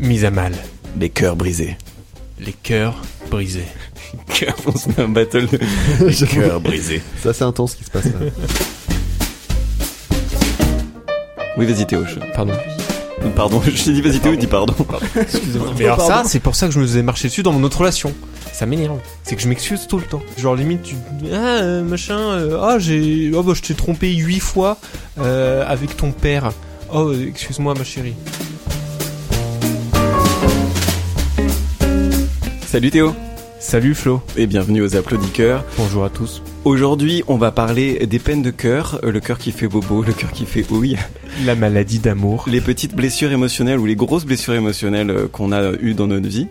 Mise à mal. Les cœurs brisés. Les cœurs brisés. Cœur, on se met un battle de les cœurs brisés. C'est assez intense ce qui se passe là. Oui, vas-y Théo. je- Pardon. Pardon, je t'ai dit vas-y Théo, il dit pardon. Mais alors ça, c'est pour ça que je me faisais marcher dessus dans mon autre relation. Ça m'énerve. C'est que je m'excuse tout le temps. Genre limite, tu ah euh, machin, euh, ah j'ai, oh bah je t'ai trompé huit fois euh, avec ton père. Oh excuse-moi ma chérie. Salut Théo Salut Flo. et bienvenue aux applaudisseurs. Bonjour à tous. Aujourd'hui, on va parler des peines de cœur, euh, le cœur qui fait bobo, le cœur qui fait ouille, La maladie d'amour. les petites blessures émotionnelles ou les grosses blessures émotionnelles euh, qu'on a eues dans notre vie.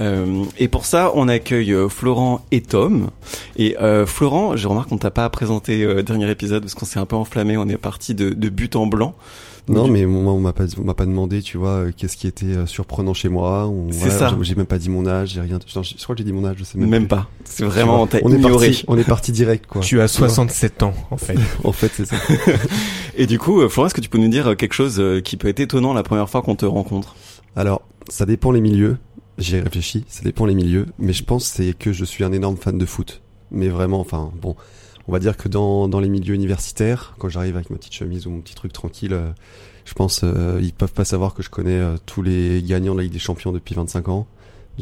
Euh, et pour ça, on accueille Florent et Tom. Et euh, Florent, je remarque qu'on t'a pas présenté euh, dernier épisode parce qu'on s'est un peu enflammé. On est parti de, de but en blanc. Non, mais moi, on m'a pas, on m'a pas demandé, tu vois, euh, qu'est-ce qui était euh, surprenant chez moi. On- C'est ça. j'ai- même pas dit mon âge, j'ai rien. Je, je crois que j'ai dit mon âge, je sais même, même plus. pas. C'est vraiment vois. on est ignoré. parti, on est parti direct, quoi. Tu as Tu vois. 67 ans en fait. En fait, c'est ça. Et du coup, euh, Florent, est-ce que tu peux nous dire quelque chose qui peut être étonnant la première fois qu'on te rencontre? Alors, ça dépend les milieux. J'y ai réfléchi. Ça dépend les milieux, mais je pense c'est que je suis un énorme fan de foot. Mais vraiment, enfin, bon, on va dire que dans dans les milieux universitaires, quand j'arrive avec ma petite chemise ou mon petit truc tranquille, euh, je pense euh, ils peuvent pas savoir que je connais euh, tous les gagnants de la Ligue des Champions depuis 25 ans,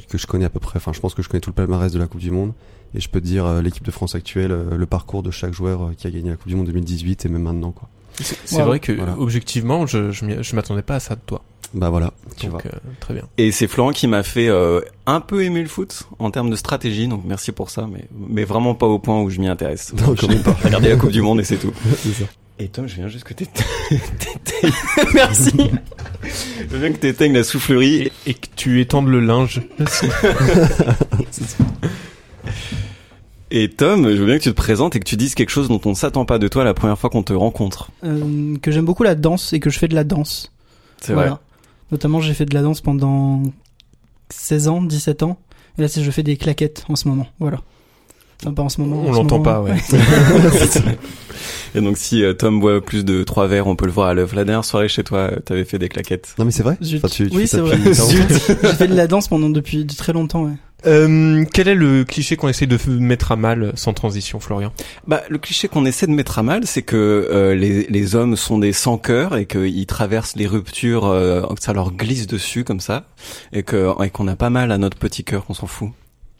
que je connais à peu près. Enfin, je pense que je connais tout le palmarès de la Coupe du Monde. Et je peux dire euh, l'équipe de France actuelle, le parcours de chaque joueur qui a gagné la Coupe du Monde 2018 et même maintenant, quoi. C'est c'est Voilà. vrai que Voilà. objectivement, je je, m'y- je m'attendais pas à ça de toi. Bah voilà, tu Donc vois. euh, très bien. Et c'est Florent qui m'a fait euh, un peu aimer le foot en termes de stratégie, donc merci pour ça, mais, mais vraiment pas au point où je m'y intéresse. Non, même pas. Regardez la Coupe du Monde et c'est tout. C'est ça. Et Tom, je viens juste que t'éteignes... merci Je viens que t'éteignes la soufflerie. Et, et que tu étendes le linge. Et Tom, je veux bien que tu te présentes et que tu dises quelque chose dont on ne s'attend pas de toi la première fois qu'on te rencontre. Euh, que j'aime beaucoup la danse et que je fais de la danse. C'est Voilà. vrai. Notamment, j'ai fait de la danse pendant 16 ans, 17 ans. Et là, c'est je fais des claquettes en ce moment. Voilà. Enfin, pas en ce moment. On l'entend pas, ouais. Et donc si euh, Tom boit plus de trois verres, on peut le voir à l'œuvre. La dernière soirée chez toi, euh, t'avais fait des claquettes. Non mais c'est vrai. Zut. Enfin, tu, tu oui, c'est vrai. j'ai fait de la danse pendant depuis de très longtemps. Ouais. Euh, quel est le cliché qu'on essaie de mettre à mal sans transition, Florian? Bah, le cliché qu'on essaie de mettre à mal, c'est que euh, les, les hommes sont des sans cœur et qu'ils traversent les ruptures, euh, que ça leur glisse dessus comme ça, et que et qu'on a pas mal à notre petit cœur, qu'on s'en fout.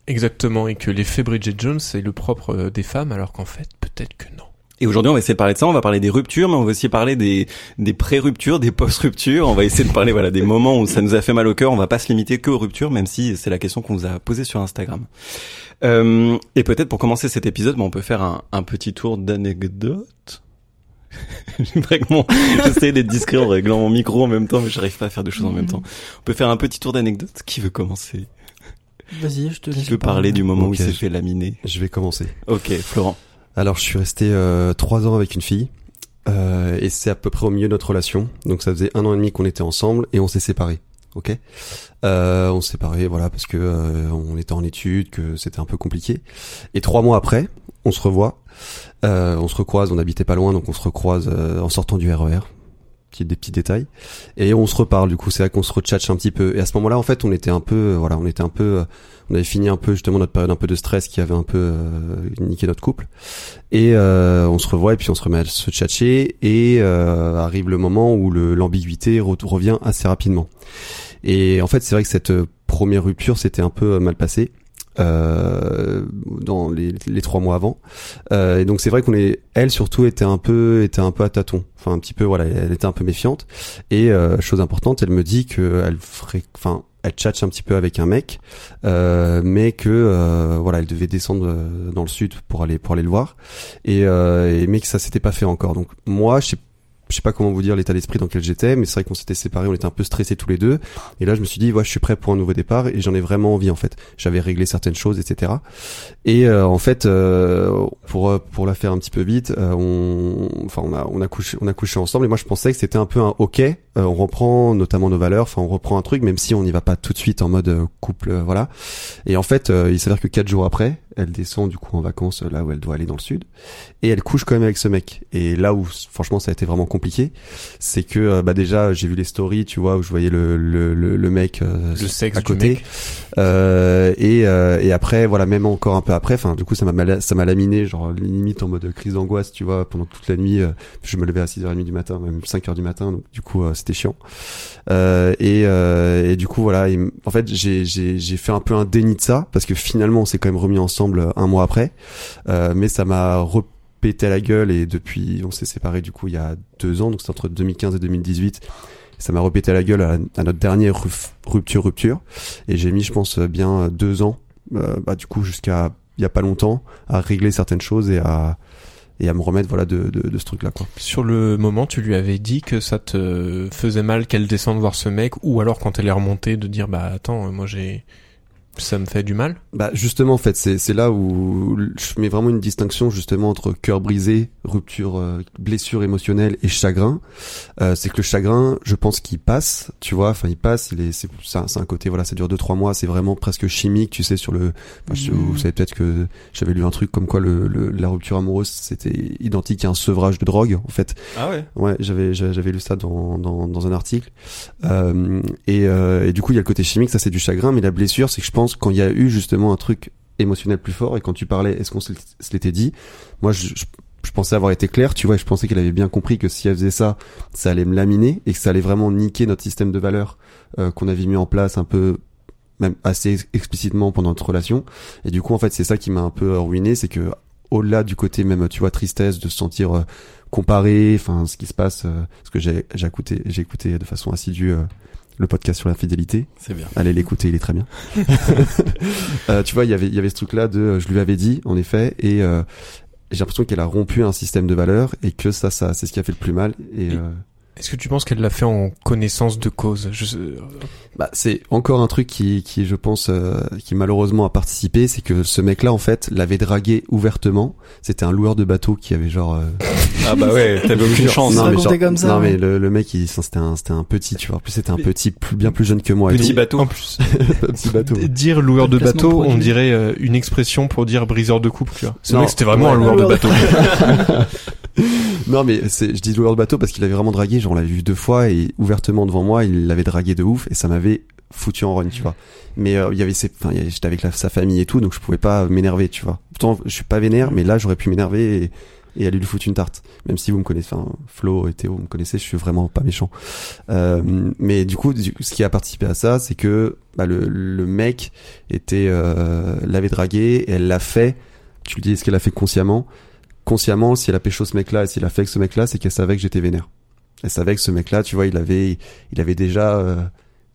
Exactement, et que l'effet Bridget Jones c'est le propre euh, des femmes, alors qu'en fait, peut-être que non. Et aujourd'hui, on va essayer de parler de ça. On va parler des ruptures, mais on va aussi parler des des pré-ruptures, des post-ruptures. On va essayer de parler voilà des moments où ça nous a fait mal au cœur. On va pas se limiter que aux ruptures, même si c'est la question qu'on vous a posée sur Instagram. Euh, et peut-être pour commencer cet épisode, bah, on peut faire un, un petit tour d'anecdotes. Vraiment, j'essaie d'être discret en réglant mon micro en même temps, mais j'arrive pas à faire deux choses en même temps. On peut faire un petit tour d'anecdotes. Qui veut commencer? Vas-y, je te laisse. Qui veut parler du moment où il s'est je- fait laminer? Je vais commencer. Ok, Florent. Alors, je suis resté euh, trois ans avec une fille. Euh, et c'est à peu près au milieu de notre relation. Donc ça faisait un an et demi qu'on était ensemble et on s'est séparés. Ok? Euh, on s'est séparés, voilà, parce que euh, on était en études, que c'était un peu compliqué. Et trois mois après, on se revoit, on se recroise, on habitait pas loin, donc on se recroise en sortant du RER. Petit, des petits détails. Et on se reparle. Du coup, c'est vrai qu'on se retchatche un petit peu. Et à ce moment-là, en fait, on était un peu, euh, voilà, on était un peu, euh, on avait fini un peu justement notre période un peu de stress qui avait un peu euh, niqué notre couple. Et euh, on se revoit et puis on se remet à se tchatcher et euh, arrive le moment où l'ambiguïté re- revient assez rapidement. Et en fait, c'est vrai que cette première rupture s'était un peu mal passée euh, dans les, trois mois avant. Euh, et donc c'est vrai qu'on est, elle surtout était un peu, était un peu à tâtons. Enfin un petit peu, voilà, elle était un peu méfiante. Et euh, chose importante, elle me dit que elle ferait, enfin, elle tchatche un petit peu avec un mec, euh, mais que euh, voilà, elle devait descendre euh, dans le sud pour aller pour aller le voir, et, euh, et mais que ça s'était pas fait encore. Donc moi, je sais je sais pas comment vous dire l'état d'esprit dans lequel j'étais, mais c'est vrai qu'on s'était séparés, on était un peu stressés tous les deux. Et là, je me suis dit, ouais, je suis prêt pour un nouveau départ et j'en ai vraiment envie en fait. J'avais réglé certaines choses, etc. Et euh, en fait, euh, pour pour la faire un petit peu vite, euh, on, enfin, on a on a couché on a couché ensemble et moi je pensais que c'était un peu un ok. Euh, on reprend notamment nos valeurs, enfin on reprend un truc, même si on n'y va pas tout de suite en mode euh, couple, euh, voilà. Et en fait, il s'avère que quatre jours après, elle descend du coup en vacances là où elle doit aller dans le sud et elle couche quand même avec ce mec et là où franchement ça a été vraiment compliqué c'est que euh, bah déjà j'ai vu les stories tu vois où je voyais le le, le, le mec euh, Le sexe à du côté mec. Euh, et euh, et après voilà même encore un peu après enfin du coup ça m'a ça m'a laminé genre limite en mode crise d'angoisse tu vois pendant toute la nuit euh, je me levais à 6h30 du matin même 5h du matin donc du coup euh, c'était chiant. Euh, et, euh, et du coup voilà en fait j'ai fait un peu un déni de ça parce que finalement on s'est quand même remis ensemble euh, un mois après. Mais ça m'a repété la gueule et depuis on s'est séparés du coup il y a deux ans donc c'est entre 2015 et 2018 ça m'a repété la gueule à, notre dernière rupture rupture. Et j'ai mis je pense bien deux ans bah, du coup jusqu'à il y a pas longtemps à régler certaines choses et à et à me remettre voilà de, de, de ce truc là quoi. Sur le moment, tu lui avais dit que ça te faisait mal qu'elle descende voir ce mec, ou alors quand elle est remontée de dire bah attends, euh, moi j'ai, ça me fait du mal. Bah justement en fait c'est c'est là où je mets vraiment une distinction justement entre cœur brisé, rupture, euh, blessure émotionnelle et chagrin. Euh, c'est que le chagrin, je pense qu'il passe, tu vois, enfin il passe, il est c'est c'est un, c'est un côté voilà, ça dure deux trois mois, c'est vraiment presque chimique, tu sais sur le enfin, je- vous savez peut-être que j'avais lu un truc comme quoi le, le- la rupture amoureuse c'était identique à un sevrage de drogue en fait. Ah ouais. Ouais, j'avais j'avais j'avais lu ça dans dans, dans un article. Euh, et, euh, et du coup, il y a le côté chimique, ça c'est du chagrin, mais la blessure, c'est que je pense quand il y a eu justement un truc émotionnel plus fort et quand tu parlais, est-ce qu'on se l'était dit? Moi, je, pensais avoir été clair, tu vois, je pensais qu'elle avait bien compris que si elle faisait ça, ça allait me laminer et que ça allait vraiment niquer notre système de valeurs euh, qu'on avait mis en place un peu même assez ex- explicitement pendant notre relation. Et du coup, en fait, c'est ça qui m'a un peu ruiné, c'est que au-delà du côté même, tu vois, tristesse, de se sentir euh, comparé, enfin, ce qui se passe, euh, parce que j'ai écouté, j'ai écouté de façon assidue euh, le podcast sur la fidélité. C'est bien. Allez l'écouter, il est très bien. Euh, tu vois, il y avait, il y avait ce truc-là de, euh, je lui avais dit, en effet, et euh, j'ai l'impression qu'elle a rompu un système de valeurs et que ça, ça, c'est ce qui a fait le plus mal. Et, Et- euh, Est-ce que tu penses qu'elle l'a fait en connaissance de cause? Je sais- Bah, c'est encore un truc qui, qui je pense, euh, qui malheureusement a participé, c'est que ce mec-là, en fait, l'avait dragué ouvertement. C'était un loueur de bateau qui avait genre. euh, Ah bah ouais, t'avais aucune chance. non, mais genre- comme ça, non ouais. mais le, le mec, c'était un, c'était un petit, tu vois. En plus, c'était un petit, plus, bien plus jeune que moi. et Petit bateau. En plus, petit bateau. dire loueur de bateau, on dirait euh, une expression pour dire briseur de couple. Tu vois. Ce Non. mec, c'était vraiment un loueur de bateau. Non mais c'est, je dis loueur de bateau parce qu'il avait vraiment dragué, genre on l'avait vu deux fois et ouvertement devant moi, il l'avait dragué de ouf et ça m'avait foutu en rogne, tu vois. Mais euh, il y avait ses, enfin, j'étais avec sa famille et tout, donc je pouvais pas m'énerver, tu vois. Pourtant, je suis pas vénère, mais là j'aurais pu m'énerver et, et aller lui foutre une tarte. Même si vous me connaissez, enfin Flo et Théo, vous me connaissez, je suis vraiment pas méchant. Euh, mais du coup, ce qui a participé à ça, c'est que bah, le, le mec était euh, l'avait dragué, elle l'a fait. Tu le dis, est-ce qu'elle l'a fait consciemment? Consciemment, si elle a pécho ce mec-là et s'il a fait avec ce mec-là, c'est qu'elle savait que j'étais vénère. Elle savait que ce mec-là, tu vois, il avait, il avait déjà, euh,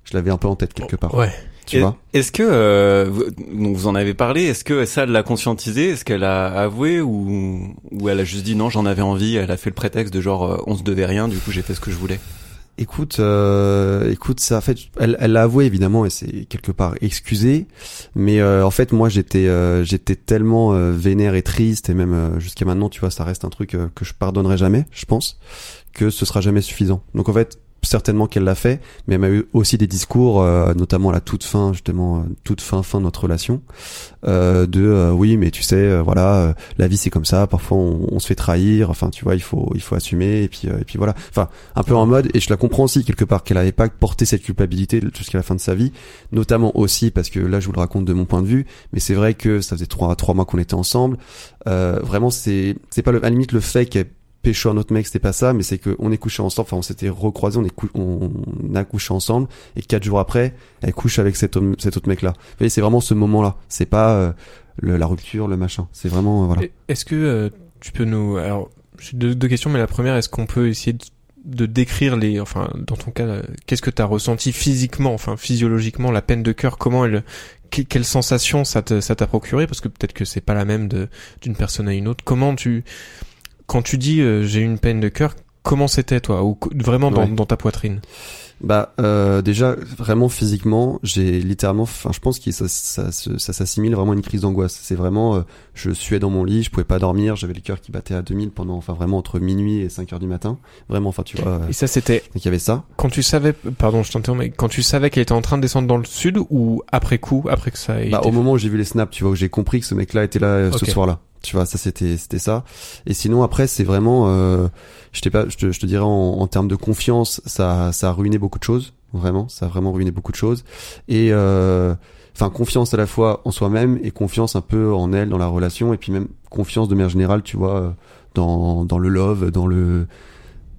je l'avais un peu en tête quelque part. Ouais. Tu Et- vois Est-ce que euh, vous, donc vous en avez parlé Est-ce que ça elle l'a conscientisé Est-ce qu'elle a avoué ou ou elle a juste dit non j'en avais envie Elle a fait le prétexte de genre euh, on se devait rien du coup j'ai fait ce que je voulais? Écoute, euh, écoute, ça, en fait, elle, elle l'a avoué évidemment et c'est quelque part excusé, mais euh, en fait, moi, j'étais, euh, j'étais tellement euh, vénère et triste et même euh, jusqu'à maintenant, tu vois, ça reste un truc euh, que je pardonnerai jamais, je pense, que ce sera jamais suffisant. Donc en fait, certainement qu'elle l'a fait, mais elle m'a eu aussi des discours, euh, notamment à la toute fin, justement, euh, toute fin fin de notre relation, euh, de euh, oui, mais tu sais, euh, voilà, euh, la vie c'est comme ça, parfois on, on se fait trahir, enfin, tu vois, il faut, il faut assumer. Et puis, et puis voilà, enfin, un peu en mode, et je la comprends aussi quelque part qu'elle avait pas porté cette culpabilité jusqu'à la fin de sa vie, notamment aussi parce que là je vous le raconte de mon point de vue, mais c'est vrai que ça faisait trois trois mois qu'on était ensemble, vraiment c'est c'est pas le, à la limite le fait qu'elle pécho un autre mec, c'était pas ça, mais c'est que on est couché ensemble, enfin on s'était recroisés, on, est on a couché ensemble, et quatre jours après, elle couche avec cet, homme, cet autre mec-là. Vous voyez, c'est vraiment ce moment-là. C'est pas euh, le- la rupture, le machin. C'est vraiment euh, voilà. Est-ce que euh, tu peux nous... Alors, j'ai deux, deux questions, mais la première, est-ce qu'on peut essayer de de décrire les, enfin, dans ton cas, qu'est-ce que t'as ressenti physiquement, enfin, physiologiquement, la peine de cœur, comment elle, que- quelle sensation ça te, ça t'a procuré, parce que peut-être que c'est pas la même d'une personne à une autre. Comment tu, quand tu dis euh, j'ai eu une peine de cœur, comment c'était toi, ou vraiment dans, Ouais. dans ta poitrine? Bah euh, déjà vraiment physiquement, j'ai littéralement, enfin je pense que ça, ça, ça, ça s'assimile vraiment à une crise d'angoisse. C'est vraiment, euh, je suais dans mon lit, je pouvais pas dormir, j'avais le cœur qui battait à 2000 pendant, enfin vraiment entre minuit et 5 heures du matin. Vraiment, enfin tu vois, euh, Et ça, c'était donc il y avait ça. quand tu savais, pardon, je t'interromps, mais quand tu savais qu'elle était en train de descendre dans le sud ou après coup, après que ça ait Bah, été au moment où j'ai vu les snaps, tu vois, où j'ai compris que ce mec-là était là euh, ce soir-là. Tu vois, ça c'était c'était ça. Et sinon après c'est vraiment, euh, je pas, je te, je te dirais en, en termes de confiance, ça ça a ruiné beaucoup de choses. Vraiment, ça a vraiment ruiné beaucoup de choses. Et euh, enfin confiance à la fois en soi-même et confiance un peu en elle dans la relation et puis même confiance de manière générale, tu vois, euh, dans dans le love, dans le,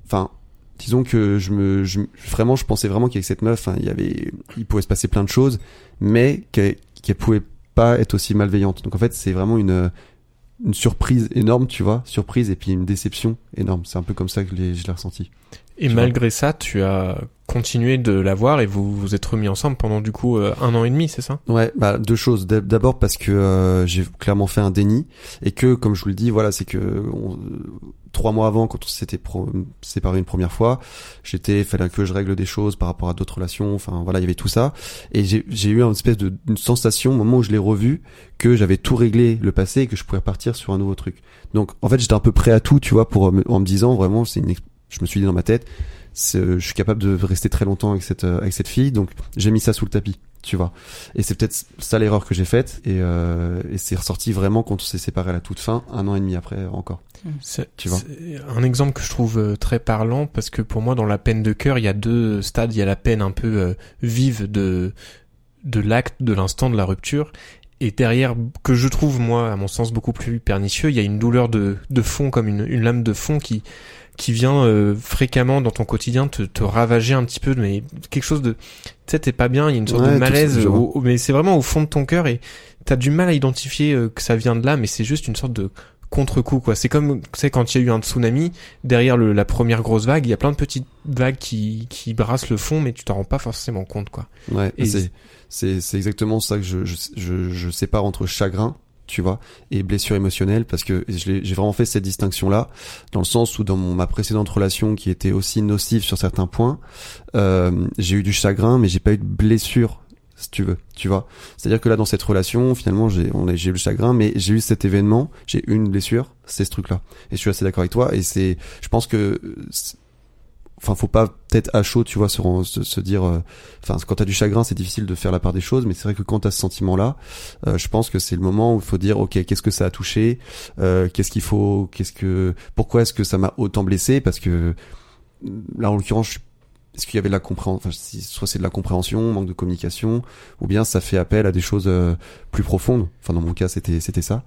enfin disons que je me je, vraiment je pensais vraiment qu'avec cette meuf hein, il y avait il pouvait se passer plein de choses mais qu'elle qu'elle pouvait pas être aussi malveillante donc en fait c'est vraiment une une surprise énorme tu vois. Surprise et puis une déception énorme. C'est un peu comme ça que je l'ai ressenti Et malgré ça, tu as continué de la voir et vous vous êtes remis ensemble pendant du coup euh, un an et demi, c'est ça? Ouais, bah deux choses. D'ab- D'abord parce que euh, j'ai clairement fait un déni et que, comme je vous le dis, voilà, c'est que on- trois mois avant, quand on s'était séparé une première fois, j'étais fallait que je règle des choses par rapport à d'autres relations. Enfin voilà, il y avait tout ça et j'ai eu une espèce de une sensation au moment où je l'ai revu que j'avais tout réglé le passé et que je pouvais repartir sur un nouveau truc. Donc en fait, j'étais un peu prêt à tout, tu vois, pour en me disant vraiment, c'est une, je me suis dit dans ma tête, euh, je suis capable de rester très longtemps avec cette euh, avec cette fille, donc j'ai mis ça sous le tapis, tu vois. Et c'est peut-être ça l'erreur que j'ai faite et, euh, et c'est ressorti vraiment quand on s'est séparé à la toute fin, un an et demi après encore. C'est Tu vois. un exemple que je trouve très parlant parce que pour moi dans la peine de cœur il y a deux stades il y a la peine un peu euh, vive de de l'acte de l'instant de la rupture et derrière que je trouve moi à mon sens beaucoup plus pernicieux il y a une douleur de de fond comme une, une lame de fond qui qui vient euh, fréquemment dans ton quotidien te, te ravager un petit peu mais quelque chose de tu sais t'es pas bien il y a une sorte Ouais, de malaise ça, au- mais c'est vraiment au fond de ton cœur et t'as du mal à identifier euh, que ça vient de là mais c'est juste une sorte de contre-coup quoi. C'est comme tu sais quand il y a eu un tsunami derrière le, la première grosse vague, il y a plein de petites vagues qui qui brassent le fond mais tu t'en rends pas forcément compte quoi. Ouais, Et- c'est c'est c'est exactement ça que je je je, je sépare entre chagrin tu vois et blessure émotionnelle parce que j'ai vraiment fait cette distinction là dans le sens où dans mon, ma précédente relation qui était aussi nocive sur certains points euh, j'ai eu du chagrin mais j'ai pas eu de blessure si tu veux tu vois. C'est à dire que là dans cette relation finalement j'ai eu le chagrin mais j'ai eu cet événement j'ai eu une blessure c'est ce truc là et je suis assez d'accord avec toi et c'est je pense que enfin faut pas peut-être à chaud tu vois se, se, se dire euh, enfin quand t'as du chagrin c'est difficile de faire la part des choses mais c'est vrai que quand t'as ce sentiment là je pense que c'est le moment où il faut dire ok qu'est-ce que ça a touché euh, qu'est-ce qu'il faut qu'est-ce que pourquoi est-ce que ça m'a autant blessé parce que là en l'occurrence je- est-ce qu'il y avait de la compréhension enfin, soit c'est de la compréhension manque de communication ou bien ça fait appel à des choses euh, plus profondes. Enfin dans mon cas c'était c'était ça.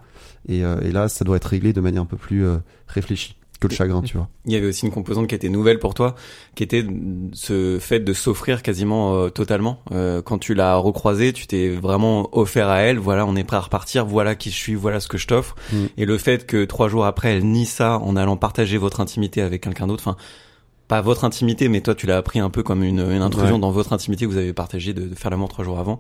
Et, euh, et là ça doit être réglé de manière un peu plus euh, réfléchie que le chagrin tu vois Il y avait aussi une composante qui était nouvelle pour toi, qui était ce fait de s'offrir quasiment euh, totalement. Euh, quand tu l'as recroisée, tu t'es vraiment offert à elle. Voilà, on est prêt à repartir. Voilà qui je suis. Voilà ce que je t'offre. Mm. Et le fait que trois jours après, elle nie ça en allant partager votre intimité avec quelqu'un d'autre. Enfin, pas votre intimité, mais toi, tu l'as appris un peu comme une, une intrusion Ouais. dans votre intimité que vous avez partagé de, de faire l'amour trois jours avant.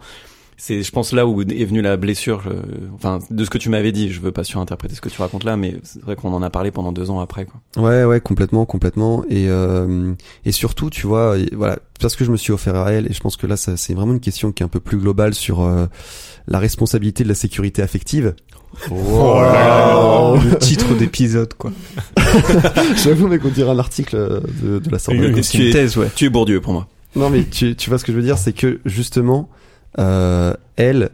C'est, je pense, là où est venue la blessure. euh, enfin, de ce que tu m'avais dit. Je veux pas surinterpréter ce que tu racontes là, mais c'est vrai qu'on en a parlé pendant deux ans après, quoi. Ouais, ouais, complètement, complètement. Et euh, et surtout, tu vois, et voilà, parce que je me suis offert à elle, et je pense que là, ça, c'est vraiment une question qui est un peu plus globale sur euh, la responsabilité de la sécurité affective. Oh là là, le titre d'épisode quoi. J'avoue, mais qu'on dirait un article euh, de, de la tu C'est une es- thèse ouais. Tu es Bourdieu pour moi. Non, mais tu, tu vois ce que je veux dire, c'est que justement, euh, elle,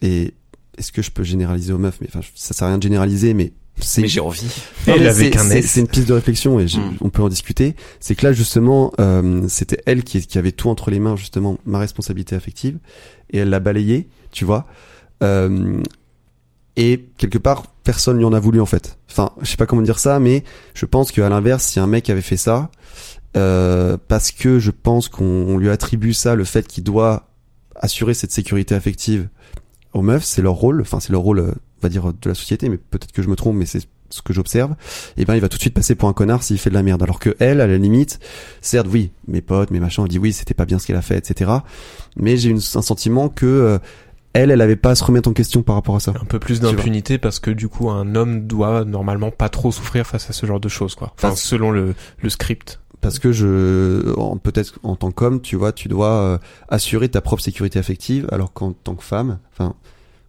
et est-ce que je peux généraliser aux meufs? Mais enfin, ça sert à rien de généraliser, mais c'est Mais j'ai envie. Non, Elle mais avec un c'est- S. C'est une piste de réflexion et je- Mm. on peut en discuter. C'est que là justement, euh, c'était elle qui, qui avait tout entre les mains justement, ma responsabilité affective, et elle l'a balayé, tu vois. Euh, et quelque part, personne lui en a voulu en fait. Enfin, je sais pas comment dire ça, mais je pense qu'à l'inverse, si un mec avait fait ça, euh, parce que je pense qu'on on lui attribue ça, le fait qu'il doit assurer cette sécurité affective aux meufs, c'est leur rôle. Enfin, c'est leur rôle, euh, on va dire, de la société, mais peut-être que je me trompe, mais c'est ce que j'observe, et ben il va tout de suite passer pour un connard s'il fait de la merde. Alors que elle, à la limite, certes, oui, mes potes, mes machins, on dit oui, c'était pas bien ce qu'elle a fait, etc. Mais j'ai un sentiment que euh, elle, elle avait pas à se remettre en question par rapport à ça. Un peu plus d'impunité parce que du coup un homme doit normalement pas trop souffrir face à ce genre de choses quoi. Enfin selon le, le script. Parce que je, peut-être en tant qu'homme, tu vois, tu dois euh, assurer ta propre sécurité affective, alors qu'en tant que femme, enfin,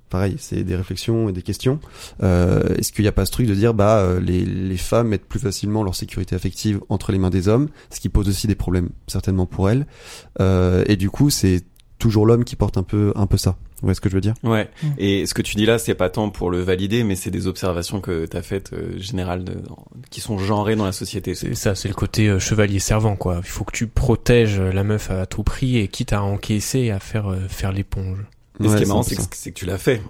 pareil, c'est des réflexions et des questions. Euh, Est-ce qu'il n'y a pas ce truc de dire, bah, euh, les, les femmes mettent plus facilement leur sécurité affective entre les mains des hommes, ce qui pose aussi des problèmes certainement pour elles. Euh, et du coup, c'est toujours l'homme qui porte un peu, un peu ça. Vous voyez ce que je veux dire? Ouais. Mm. Et ce que tu dis là, c'est pas tant pour le valider, mais c'est des observations que t'as faites euh, générales de, qui sont genrées dans la société. C'est ça, c'est le côté euh, chevalier servant quoi. Il faut que tu protèges la meuf à tout prix et quitte à encaisser et à faire euh, faire l'éponge. Et ce qui est marrant, c'est que, que tu l'as fait.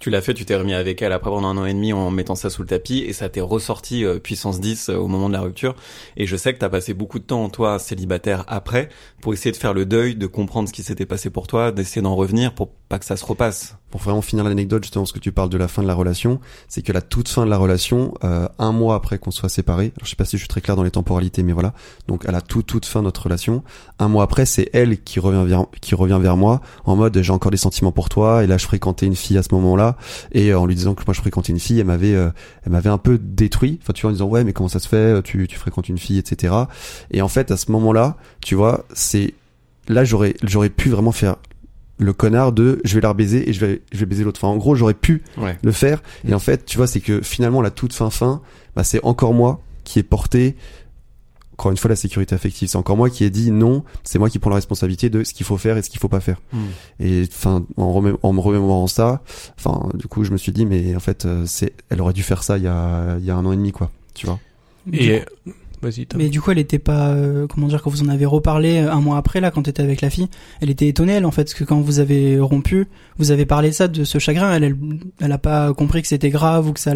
Tu l'as fait, tu t'es remis avec elle après pendant un an et demi en mettant ça sous le tapis et ça t'est ressorti euh, puissance 10 euh, au moment de la rupture. Et je sais que t'as passé beaucoup de temps, toi, célibataire, après, pour essayer de faire le deuil, de comprendre ce qui s'était passé pour toi, d'essayer d'en revenir pour pas que ça se repasse. Pour vraiment finir l'anecdote, justement, ce que tu parles de la fin de la relation, c'est que la toute fin de la relation, euh, un mois après qu'on soit séparés, alors je sais pas si je suis très clair dans les temporalités, mais voilà, donc à la toute toute fin de notre relation, un mois après, c'est elle qui revient vers qui revient vers moi en mode j'ai encore des sentiments pour toi, et là je fréquentais une fille à ce moment-là, et euh, en lui disant que moi je fréquentais une fille, elle m'avait euh, elle m'avait un peu détruit, enfin tu vois en disant ouais mais comment ça se fait, tu tu fréquentes une fille, etc. Et en fait à ce moment-là, tu vois, c'est là j'aurais j'aurais pu vraiment faire le connard de je vais la rebaiser et je vais je vais baiser l'autre. Enfin en gros j'aurais pu Ouais. le faire. Et en fait tu vois c'est que finalement la toute fin fin bah, c'est encore moi qui ai porté encore une fois la sécurité affective. C'est encore moi qui ai dit non. C'est moi qui prends la responsabilité de ce qu'il faut faire et ce qu'il faut pas faire. Mm. et enfin en, remé- en me remémorant ça enfin du coup je me suis dit mais en fait euh, c'est elle aurait dû faire ça il y a il y a un an et demi quoi. Tu vois? Et vas-y. Mais du coup, elle était pas, euh, comment dire, quand vous en avez reparlé euh, un mois après, là, quand t'étais avec la fille, elle était étonnée, elle, en fait, parce que quand vous avez rompu, vous avez parlé ça, de ce chagrin, elle, elle, elle a pas compris que c'était grave ou que ça,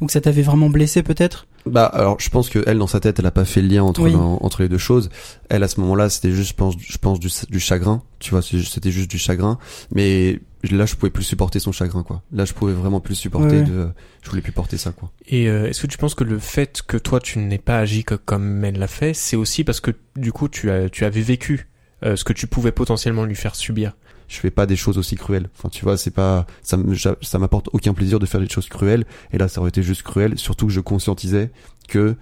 ou que ça t'avait vraiment blessé, peut-être. Bah alors je pense que elle dans sa tête elle a pas fait le lien entre Oui. entre les deux choses. Elle à ce moment-là c'était juste je pense je pense du, du chagrin, tu vois, c'était juste du chagrin. Mais là je pouvais plus supporter son chagrin quoi. Là je pouvais vraiment plus supporter Ouais. de je voulais plus porter ça quoi. Et euh, est-ce que tu penses que le fait que toi tu n'aies pas agi co- comme elle l'a fait, c'est aussi parce que du coup tu as tu avais vécu euh, ce que tu pouvais potentiellement lui faire subir? Je fais pas des choses aussi cruelles. Enfin tu vois c'est pas ça m'apporte aucun plaisir de faire des choses cruelles. Et là ça aurait été juste cruel. Surtout que je conscientisais que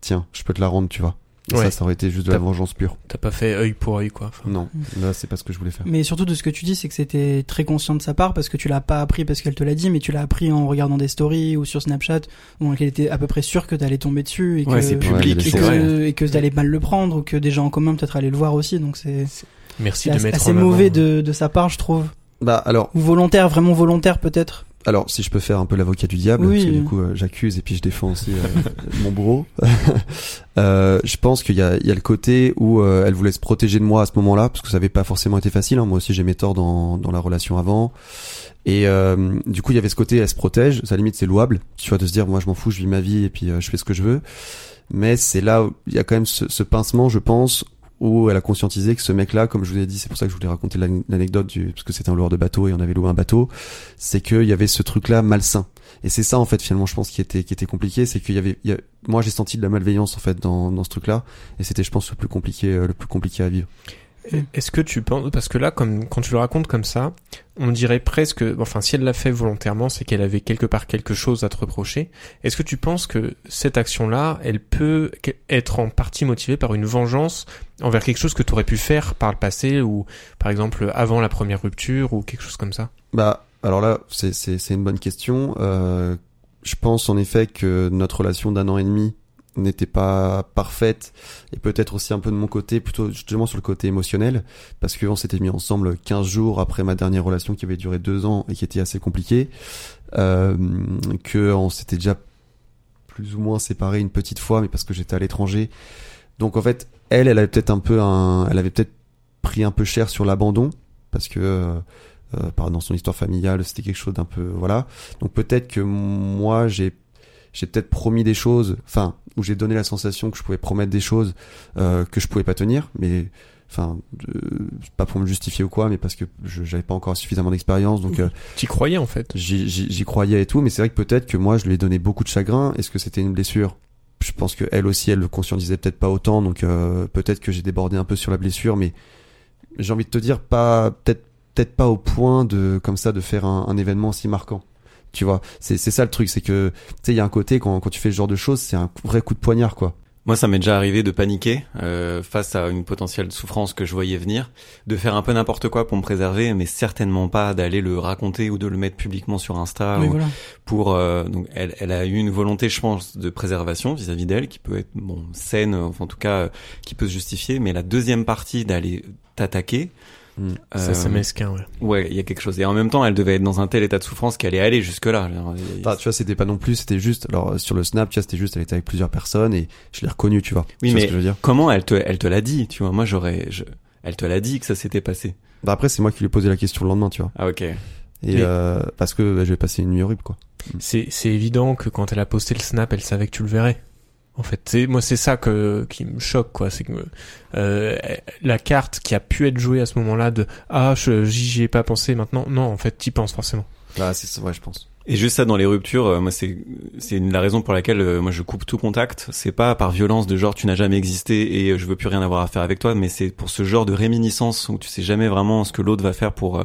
tiens je peux te la rendre tu vois. Ouais. Ça ça aurait été juste de la vengeance pure. T'as pas fait œil pour œil quoi. Enfin, Non là c'est pas ce que je voulais faire. Mais surtout de ce que tu dis, c'est que c'était très conscient de sa part parce que tu l'as pas appris parce qu'elle te l'a dit, mais tu l'as appris en regardant des stories ou sur Snapchat, où elle était à peu près sûre que t'allais tomber dessus et que, Ouais, c'est public, et que, et que t'allais mal le prendre ou que des gens en commun peut-être allaient le voir aussi, donc c'est Merci c'est de assez, mettre assez en mauvais de, de sa part, je trouve. Bah alors Ou volontaire, vraiment volontaire peut-être. Alors, si je peux faire un peu l'avocat du diable, Oui. parce que du coup, euh, j'accuse et puis je défends aussi euh, mon bourreau. euh, je pense qu'il y a, il y a le côté où euh, elle voulait se protéger de moi à ce moment-là, parce que ça avait pas forcément été facile. hein. Moi aussi, j'ai mes torts dans, dans la relation avant. Et euh, du coup, il y avait ce côté, elle se protège. Ça limite, c'est louable. Tu vois, de se dire, moi, je m'en fous, je vis ma vie et puis euh, je fais ce que je veux. Mais c'est là où il y a quand même ce, ce pincement, je pense, où elle a conscientisé que ce mec-là, comme je vous ai dit, c'est pour ça que je voulais raconter l'an- l'anecdote parce que c'était un loueur de bateau et on avait loué un bateau, c'est qu'il y avait ce truc-là malsain. Et c'est ça en fait finalement, je pense qui était qui était compliqué, c'est qu'il y avait, moi j'ai senti de la malveillance en fait dans dans ce truc-là, et c'était je pense le plus compliqué euh, le plus compliqué à vivre. Est-ce que tu penses parce que là comme quand tu le racontes comme ça, on dirait presque enfin si elle l'a fait volontairement, c'est qu'elle avait quelque part quelque chose à te reprocher. Est-ce que tu penses que cette action-là, elle peut être en partie motivée par une vengeance envers quelque chose que tu aurais pu faire par le passé ou par exemple avant la première rupture ou quelque chose comme ça? Bah alors là c'est c'est c'est une bonne question. Euh, je pense en effet que notre relation d'un an et demi n'était pas parfaite. Et peut-être aussi un peu de mon côté plutôt justement sur le côté émotionnel parce qu'on s'était mis ensemble 15 jours après ma dernière relation qui avait duré deux ans et qui était assez compliquée. Euh, que on s'était déjà plus ou moins séparés une petite fois mais parce que j'étais à l'étranger. Donc en fait elle elle avait peut-être un peu un elle avait peut-être pris un peu cher sur l'abandon parce que euh, euh, dans son histoire familiale c'était quelque chose d'un peu voilà. Donc peut-être que moi j'ai j'ai peut-être promis des choses enfin où j'ai donné la sensation que je pouvais promettre des choses euh, que je pouvais pas tenir mais enfin de- pas pour me justifier ou quoi mais parce que je j'avais pas encore suffisamment d'expérience donc euh, T'y croyais en fait. j'y croyais et tout mais c'est vrai que peut-être que moi je lui ai donné beaucoup de chagrin. Est-ce que c'était une blessure? Je pense que elle aussi elle le conscientisait peut-être pas autant donc euh, peut-être que j'ai débordé un peu sur la blessure mais j'ai envie de te dire pas peut-être peut-être pas au point de comme ça de faire un, un événement si marquant tu vois c'est c'est ça le truc c'est que tu sais il y a un côté quand quand tu fais ce genre de choses c'est un vrai coup de poignard quoi Moi, ça m'est déjà arrivé de paniquer euh, face à une potentielle souffrance que je voyais venir, de faire un peu n'importe quoi pour me préserver, mais certainement pas d'aller le raconter ou de le mettre publiquement sur Insta. Oui, ou voilà. pour euh, donc elle, elle a eu une volonté, je pense, de préservation vis-à-vis d'elle, qui peut être bon saine, enfin en tout cas euh, qui peut se justifier. Mais la deuxième partie d'aller t'attaquer, Ça, ça euh, mesquin, ouais. ouais, il y a quelque chose. Et en même temps, elle devait être dans un tel état de souffrance qu'elle est allée jusque là. Enfin, tu vois, c'était pas non plus, c'était juste. Alors euh, sur le snap, tu vois, c'était juste, elle était avec plusieurs personnes et je l'ai reconnu, tu vois. Oui, Tu vois mais- ce que je veux dire? Comment elle te, elle te l'a dit, tu vois? Moi, j'aurais, je, elle te l'a dit que ça s'était passé. Bah après, c'est moi qui lui ai posé la question le lendemain, tu vois. Ah ok. Et Mais- euh, parce que bah, je vais passer une nuit horrible, quoi. C'est, c'est évident que quand elle a posté le snap, elle savait que tu le verrais. En fait, c'est, moi, c'est ça que, qui me choque, quoi. C'est que, euh, la carte qui a pu être jouée à ce moment-là de, ah, je, j'y ai pas pensé maintenant. Non, en fait, t'y penses forcément. Bah c'est ça, ouais, je pense. Et juste ça dans les ruptures, euh, moi c'est c'est une- la raison pour laquelle euh, moi je coupe tout contact. C'est pas par violence de genre tu n'as jamais existé et euh, je veux plus rien avoir à faire avec toi, mais c'est pour ce genre de réminiscence où tu sais jamais vraiment ce que l'autre va faire pour euh,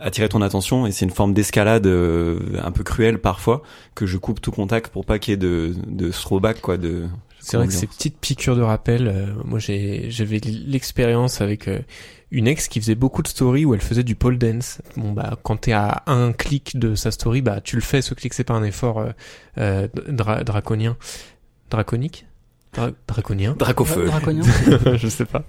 attirer ton attention et c'est une forme d'escalade euh, un peu cruelle parfois que je coupe tout contact pour pas qu'il y ait de de throwback quoi de C'est vrai que ces petites piqûres de rappel, euh, moi j'ai j'avais l'expérience avec euh, une ex qui faisait beaucoup de stories où elle faisait du pole dance. Bon bah quand t'es à un clic de sa story, bah tu le fais. Ce clic c'est pas un effort euh, euh, dra- draconien, draconique, Dra- draconien? Dracofeu. Draconien. je sais pas.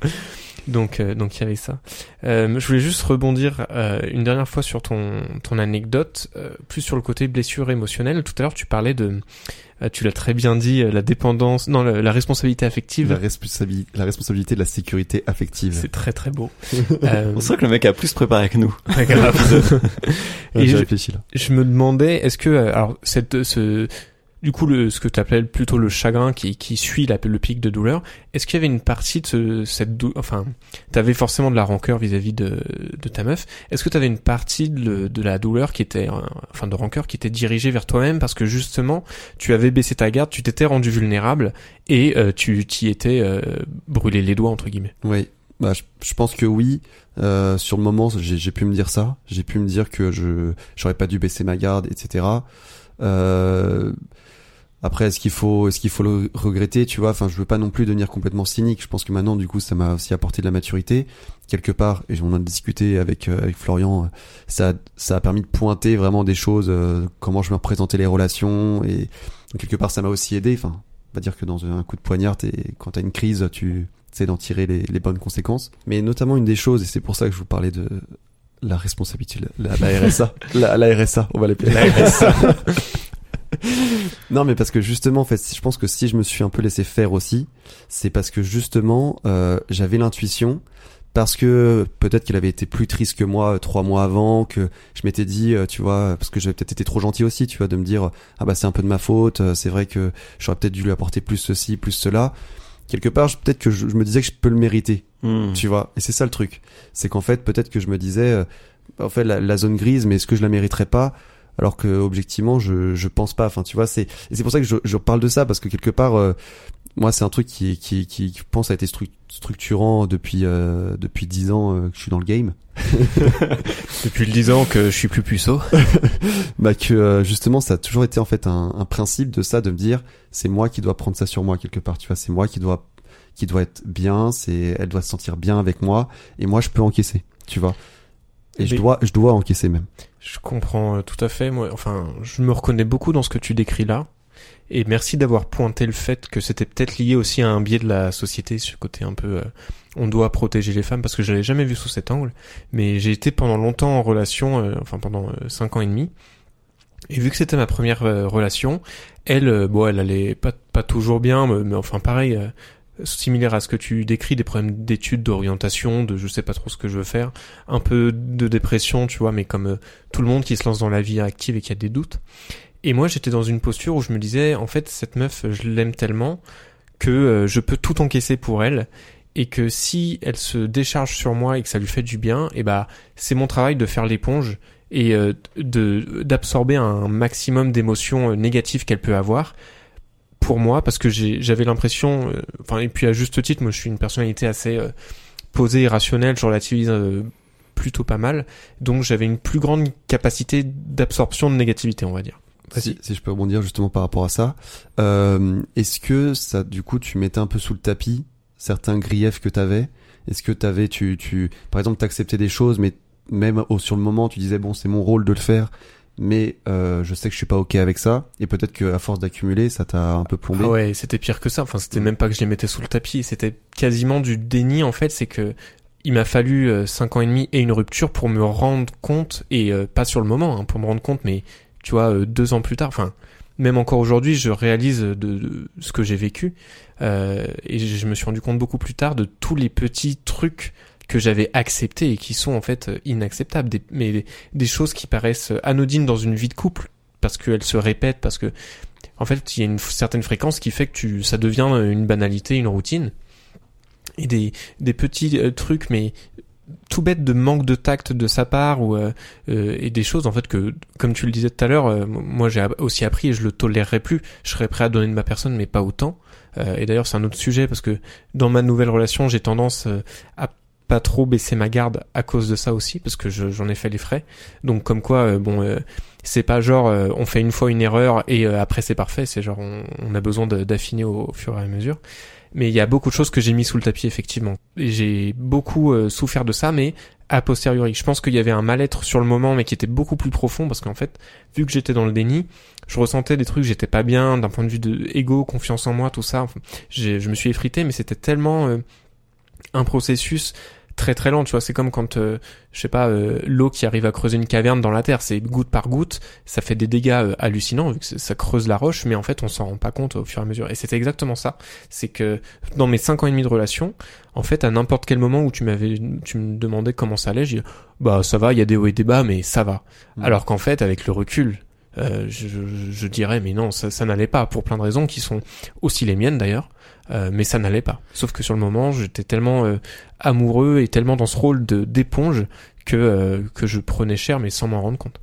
Donc euh, donc il y avait ça. Euh, je voulais juste rebondir euh, une dernière fois sur ton ton anecdote, euh, plus sur le côté blessure émotionnelle. Tout à l'heure tu parlais de, euh, tu l'as très bien dit, euh, la dépendance, non la, la responsabilité affective. La responsabilité, la responsabilité de la sécurité affective. C'est très très beau. Euh, On sent que le mec a plus préparé que nous. grave. Ouais, Et J'ai je- réfléchi là. je me demandais, est-ce que euh, alors cette ce du coup le ce que tu appelles plutôt le chagrin qui qui suit la, le pic de douleur, est-ce qu'il y avait une partie de ce, cette dou enfin t'avais forcément de la rancœur vis-à-vis de de ta meuf. Est-ce que t'avais une partie de, de la douleur qui était euh, enfin de rancœur qui était dirigée vers toi-même parce que justement tu avais baissé ta garde, tu t'étais rendu vulnérable et euh, tu t'y étais euh, brûlé les doigts entre guillemets? Oui, bah, je, je pense que oui. Euh, sur le moment, j'ai pu me dire ça. J'ai pu me dire que je j'aurais pas dû baisser ma garde, etc. Euh, après, est-ce qu'il faut, est-ce qu'il faut le regretter, tu vois? Enfin, je veux pas non plus devenir complètement cynique. Je pense que maintenant, du coup, ça m'a aussi apporté de la maturité quelque part. Et on en a discuté avec euh, avec Florian. euh, Ça ça a permis de pointer vraiment des choses, euh, comment je me représentais les relations et quelque part, ça m'a aussi aidé. Enfin, on va dire que dans un coup de poignard, t'es, quand t'as une crise, tu sais d'en tirer les, les bonnes conséquences. Mais notamment une des choses, et c'est pour ça que je vous parlais de la responsabilité, la, la RSA, la, la RSA, on va l'appeler. La RSA. non, mais parce que justement, en fait, je pense que si je me suis un peu laissé faire aussi, c'est parce que justement, euh, j'avais l'intuition. Parce que peut-être qu'elle avait été plus triste que moi euh, trois mois avant, que je m'étais dit, euh, tu vois, parce que j'avais peut-être été trop gentil aussi, tu vois, de me dire, ah bah c'est un peu de ma faute, euh, c'est vrai que j'aurais peut-être dû lui apporter plus ceci, plus cela. Quelque part, peut-être que je, je me disais que je peux le mériter, Hmm. tu vois. Et c'est ça le truc, c'est qu'en fait, peut-être que je me disais, en fait, la, la zone grise, mais est-ce que je la mériterais pas? Alors que objectivement, je je pense pas. Enfin, tu vois, c'est et c'est pour ça que je, je parle de ça parce que quelque part, euh, moi, c'est un truc qui qui qui, qui, je pense a été stru- structurant depuis euh, depuis dix ans euh, que je suis dans le game. Depuis le 10 ans que je suis plus puceau. bah que euh, justement ça a toujours été en fait un, un principe de ça de me dire c'est moi qui dois prendre ça sur moi quelque part tu vois c'est moi qui dois qui doit être bien c'est elle doit se sentir bien avec moi et moi je peux encaisser tu vois et je dois je dois encaisser même Je comprends euh, tout à fait. Moi, enfin, je me reconnais beaucoup dans ce que tu décris là. Et merci d'avoir pointé le fait que c'était peut-être lié aussi à un biais de la société, ce côté un peu, euh, on doit protéger les femmes, parce que je l'avais jamais vu sous cet angle. Mais j'ai été pendant longtemps en relation, euh, enfin pendant cinq ans et demi. Et vu que c'était ma première relation, elle, bon, elle allait pas pas toujours bien, mais, mais enfin pareil. Similaire à ce que tu décris, des problèmes d'études, d'orientation, de je sais pas trop ce que je veux faire, un peu de dépression, tu vois, mais comme euh, tout le monde qui se lance dans la vie active et qui a des doutes. Et moi, j'étais dans une posture où je me disais, en fait, cette meuf, je l'aime tellement que euh, je peux tout encaisser pour elle. et que si elle se décharge sur moi et que ça lui fait du bien, et bah c'est mon travail de faire l'éponge et euh, de d'absorber un maximum d'émotions euh, négatives qu'elle peut avoir pour moi parce que j'avais l'impression euh, enfin et puis à juste titre moi je suis une personnalité assez posée et rationnelle je relativise plutôt pas mal. Donc j'avais une plus grande capacité d'absorption de négativité on va dire. Si, si je peux rebondir justement par rapport à ça. Euh, est-ce que ça du coup tu mettais un peu sous le tapis certains griefs que t'avais? Est-ce que t'avais tu tu par exemple t'acceptais des choses mais même sur le moment, tu disais bon, c'est mon rôle de le faire, mais euh, je sais que je suis pas ok avec ça, et peut-être que à force d'accumuler, ça t'a un peu plombé. Ah ouais, c'était pire que ça. Enfin, c'était même pas que je les mettais sous le tapis, c'était quasiment du déni en fait. C'est que il m'a fallu euh, cinq ans et demi et une rupture pour me rendre compte, et euh, pas sur le moment, hein, pour me rendre compte, mais tu vois, euh, deux ans plus tard, enfin, même encore aujourd'hui, je réalise de, de, ce que j'ai vécu, et je me suis rendu compte beaucoup plus tard de tous les petits trucs que j'avais accepté et qui sont en fait euh, inacceptables, mais des choses qui paraissent anodines dans une vie de couple parce qu'elles se répètent, parce que en fait il y a une certaine fréquence qui fait que tu, ça devient une banalité, une routine. Et des, des petits euh, trucs mais tout bête de manque de tact de sa part ou euh, et des choses en fait que comme tu le disais tout à l'heure moi j'ai aussi appris et je le tolérerai plus. Je serais prêt à donner de ma personne mais pas autant. Et d'ailleurs c'est un autre sujet parce que dans ma nouvelle relation j'ai tendance à pas trop baisser ma garde à cause de ça aussi parce que j'en ai fait les frais. Donc comme quoi euh, bon euh, c'est pas genre euh, on fait une fois une erreur et après c'est parfait. C'est genre on, a besoin d'affiner au, fur et à mesure. Mais il y a beaucoup de choses que j'ai mis sous le tapis effectivement. Et j'ai beaucoup souffert de ça mais a posteriori. Je pense qu'il y avait un mal-être sur le moment mais qui était beaucoup plus profond parce qu'en fait vu que j'étais dans le déni je ressentais des trucs j'étais pas bien d'un point de vue de ego confiance en moi tout ça. Je me suis effrité mais c'était tellement un processus très très lent tu vois. C'est comme quand euh, je sais pas euh, l'eau qui arrive à creuser une caverne dans la terre c'est goutte par goutte ça fait des dégâts euh, hallucinants vu que ça creuse la roche mais en fait on s'en rend pas compte au fur et à mesure. Et c'était exactement ça. C'est que dans mes cinq ans et demi de relation en fait à n'importe quel moment où tu m'avais tu me demandais comment ça allait j'ai bah ça va il y a des hauts et des bas mais ça va. Mmh. alors qu'en fait avec le recul je, je, dirais mais non ça, ça n'allait pas pour plein de raisons qui sont aussi les miennes d'ailleurs euh, mais ça n'allait pas. Sauf que sur le moment, j'étais tellement euh, amoureux et tellement dans ce rôle de d'éponge que euh, que je prenais cher, mais sans m'en rendre compte.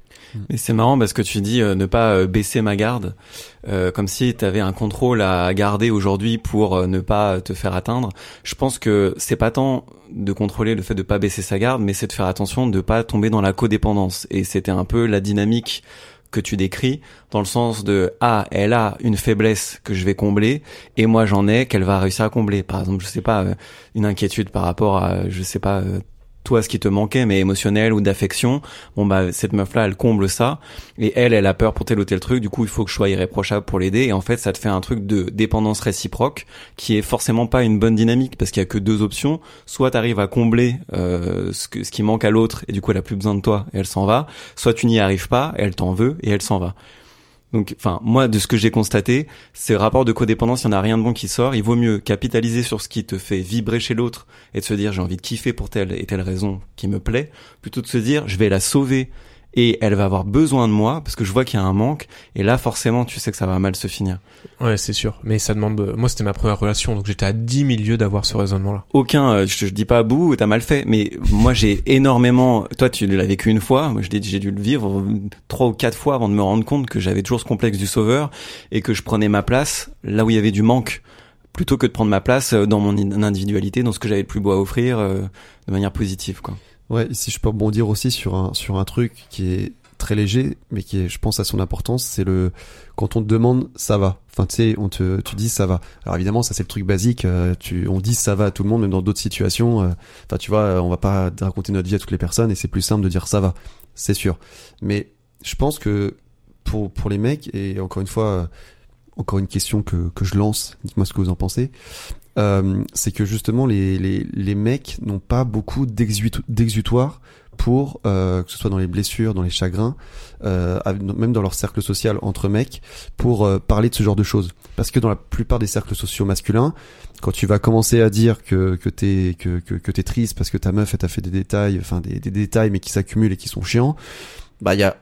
Mais c'est marrant parce que tu dis ne pas baisser ma garde, comme si tu avais un contrôle à garder aujourd'hui pour ne pas te faire atteindre. Je pense que c'est pas tant de contrôler le fait de pas baisser sa garde, mais c'est de faire attention de pas tomber dans la codépendance. Et c'était un peu la dynamique que tu décris dans le sens de ah elle a une faiblesse que je vais combler et moi j'en ai qu'elle va réussir à combler. Par exemple je sais pas euh, une inquiétude par rapport à je sais pas euh, toi ce qui te manquait mais émotionnel ou d'affection bon bah cette meuf là elle comble ça. Et elle elle a peur pour tel ou tel truc. Du coup il faut que je sois irréprochable pour l'aider. Et en fait ça te fait un truc de dépendance réciproque qui est forcément pas une bonne dynamique parce qu'il y a que deux options. Soit t'arrives à combler euh, ce, qui manque à l'autre et du coup elle a plus besoin de toi et elle s'en va. Soit tu n'y arrives pas elle t'en veut et elle s'en va donc, enfin, moi, de ce que j'ai constaté, ces rapports de codépendance, il n'y en a rien de bon qui sort. Il vaut mieux capitaliser sur ce qui te fait vibrer chez l'autre et de se dire j'ai envie de kiffer pour telle et telle raison qui me plaît, plutôt de se dire je vais la sauver et elle va avoir besoin de moi parce que je vois qu'il y a un manque et là forcément tu sais que ça va mal se finir. Ouais c'est sûr mais ça demande moi c'était ma première relation donc j'étais à 10 000 lieues d'avoir ce raisonnement là. Aucun euh, je, je dis pas à bout t'as mal fait mais moi j'ai énormément toi tu l'as vécu une fois moi j'ai dû le vivre trois ou quatre fois avant de me rendre compte que j'avais toujours ce complexe du sauveur et que je prenais ma place là où il y avait du manque plutôt que de prendre ma place euh, dans mon individualité dans ce que j'avais le plus beau à offrir euh, de manière positive quoi. Ouais, si je peux rebondir aussi sur un sur un truc qui est très léger, mais qui est, je pense, à son importance, c'est le quand on te demande ça va. Enfin, tu sais, on te, tu dis ça va. Alors évidemment, ça c'est le truc basique. Euh, tu, on dit ça va à tout le monde, même dans d'autres situations. Euh, enfin, tu vois, on va pas raconter notre vie à toutes les personnes, et c'est plus simple de dire ça va. C'est sûr. Mais je pense que pour pour les mecs, et encore une fois, euh, encore une question que que je lance. Dites-moi ce que vous en pensez. Euh, c'est que justement les, les, les mecs n'ont pas beaucoup d'exutoires pour euh, que ce soit dans les blessures, dans les chagrins, euh, même dans leur cercle social entre mecs, pour euh, parler de ce genre de choses. Parce que dans la plupart des cercles sociaux masculins, quand tu vas commencer à dire que que t'es que, que, que t'es triste parce que ta meuf elle t'a fait des détails, enfin des, des détails mais qui s'accumulent et qui sont chiants, bah il y a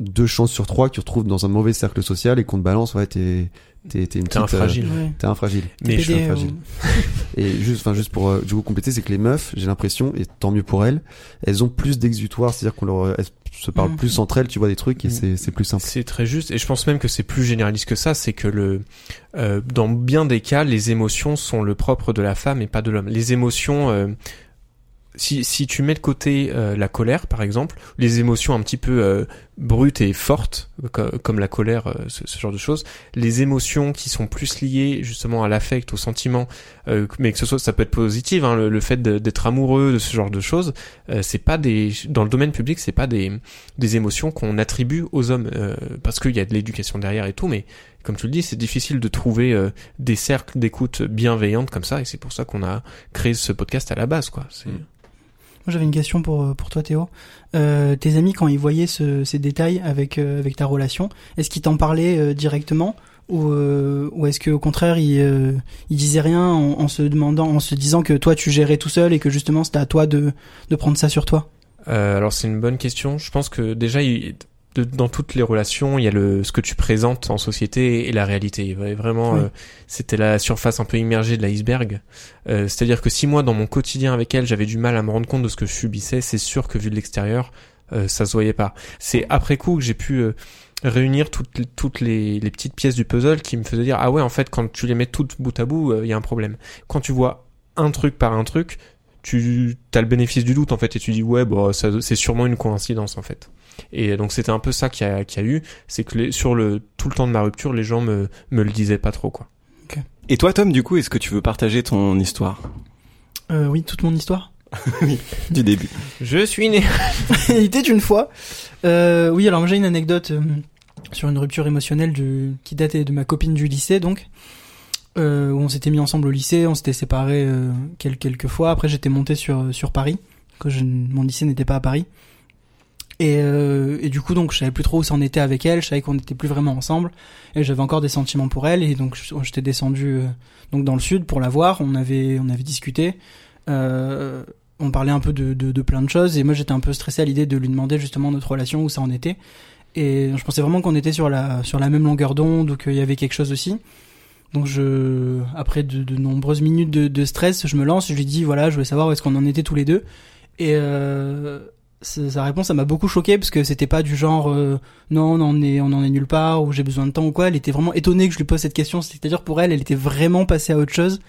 deux chances sur trois que tu retrouves dans un mauvais cercle social et qu'on te balance, ouais, t'es, t'es, t'es une T'es un petite, euh, fragile. Ouais. t'es un fragile. Mais je suis un fragile. Et juste, enfin, juste pour euh, du coup compléter, c'est que les meufs, j'ai l'impression, et tant mieux pour elles, elles ont plus d'exutoire, c'est-à-dire qu'on leur, elles se parlent Mhm. plus entre elles, tu vois des trucs et Mhm. c'est, c'est plus simple. C'est très juste et je pense même que c'est plus généraliste que ça, c'est que le euh, dans bien des cas les émotions sont le propre de la femme et pas de l'homme. Les émotions euh, si, si tu mets de côté euh, la colère par exemple, les émotions un petit peu euh, brutes et fortes co- comme, la colère, euh, ce, ce genre de choses, les émotions qui sont plus liées justement à l'affect, au sentiment, euh, mais que ce soit ça peut être positif, hein, le, le fait d'être amoureux, de ce genre de choses, euh, c'est pas des dans le domaine public, c'est pas des des émotions qu'on attribue aux hommes parce qu'il y a de l'éducation derrière et tout, mais comme tu le dis, c'est difficile de trouver des cercles d'écoute bienveillantes comme ça et c'est pour ça qu'on a créé ce podcast à la base, quoi. C'est Moi j'avais une question pour euh, pour toi Théo. Euh, tes amis quand ils voyaient ce, ces détails avec euh, avec ta relation, est-ce qu'ils t'en parlaient euh, directement ou euh, ou est-ce que au contraire ils euh, ils disaient rien en, en se demandant en se disant que toi tu gérais tout seul et que justement c'était à toi de de prendre ça sur toi? Alors c'est une bonne question. Je pense que déjà il- de- dans toutes les relations, il y a le ce que tu présentes en société et la réalité. Vraiment, Oui. euh, c'était la surface un peu immergée de l'iceberg. Euh, C'est-à-dire que si moi dans mon quotidien avec elle, j'avais du mal à me rendre compte de ce que je subissais, c'est sûr que vu de l'extérieur, euh, ça se voyait pas. C'est après coup que j'ai pu euh, réunir toutes les- toutes les, les petites pièces du puzzle qui me faisaient dire ah ouais en fait quand tu les mets toutes bout à bout, euh, il y a un problème. Quand tu vois un truc par un truc, tu as le bénéfice du doute en fait et tu dis ouais bon ça c'est sûrement une coïncidence en fait et donc c'était un peu ça qu'il y a, y a eu c'est que les, sur le tout le temps de ma rupture les gens me me le disaient pas trop quoi Et toi, Tom, du coup, est-ce que tu veux partager ton histoire? Euh, oui, toute mon histoire? du début je suis né Il était une fois. Euh, oui, alors j'ai une anecdote euh, sur une rupture émotionnelle du, qui datait de ma copine du lycée, donc. Euh, on s'était mis ensemble au lycée, on s'était séparés euh, quel- quelques fois. Après, j'étais monté sur sur Paris, que je, mon lycée n'était pas à Paris. Et, euh, et du coup, donc, je savais plus trop où c'en était avec elle. Je savais qu'on n'était plus vraiment ensemble, et j'avais encore des sentiments pour elle. Et donc, j'étais descendu euh, donc dans le sud pour la voir. On avait on avait discuté. Euh, on parlait un peu de, de, de plein de choses et moi j'étais un peu stressé à l'idée de lui demander justement notre relation où ça en était et je pensais vraiment qu'on était sur la sur la même longueur d'onde ou qu'il y avait quelque chose aussi donc je après de, de nombreuses minutes de, de stress je me lance je lui dis voilà je voulais savoir où est-ce qu'on en était tous les deux. Et euh, sa réponse ça m'a beaucoup choqué parce que c'était pas du genre euh, non on en est on en est nulle part ou j'ai besoin de temps ou quoi. Elle était vraiment étonnée que je lui pose cette question. C'est-à-dire pour elle elle était vraiment passée à autre chose.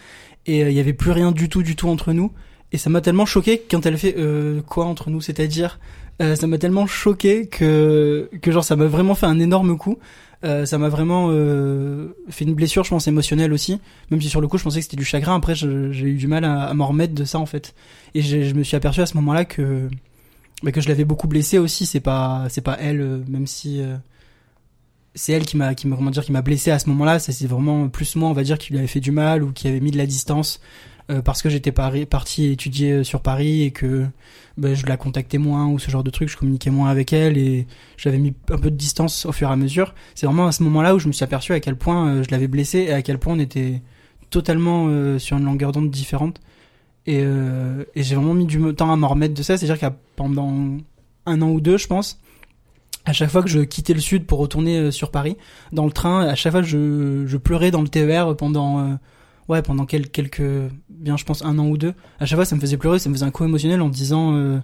Et euh, il y avait plus rien du tout du tout entre nous. Et ça m'a tellement choqué quand elle fait euh, quoi entre nous, c'est-à-dire euh, ça m'a tellement choqué que que genre ça m'a vraiment fait un énorme coup. Euh, ça m'a vraiment euh, fait une blessure, je pense émotionnelle aussi. Même si sur le coup je pensais que c'était du chagrin. Après j'ai eu du mal à, à m'en remettre de ça en fait. Et je me suis aperçu à ce moment-là que bah, que je l'avais beaucoup blessée aussi. C'est pas c'est pas elle, euh, même si euh, c'est elle qui m'a qui m'a comment dire qui m'a blessé à ce moment-là. Ça c'est vraiment plus moi on va dire qui lui avait fait du mal ou qui avait mis de la distance euh, parce que j'étais parti étudier euh, sur Paris et que ben, je la contactais moins ou ce genre de truc, je communiquais moins avec elle et j'avais mis un peu de distance au fur et à mesure. C'est vraiment à ce moment-là où je me suis aperçu à quel point euh, je l'avais blessée et à quel point on était totalement euh, sur une longueur d'onde différente. Et, euh, et j'ai vraiment mis du temps à m'en remettre de ça, c'est-à-dire qu'à pendant un an ou deux, je pense, à chaque fois que je quittais le sud pour retourner sur Paris, dans le train, à chaque fois je, je pleurais dans le TER pendant ouais pendant quel- quelques bien je pense un an ou deux. À chaque fois ça me faisait pleurer ça me faisait un coup émotionnel en me disant euh,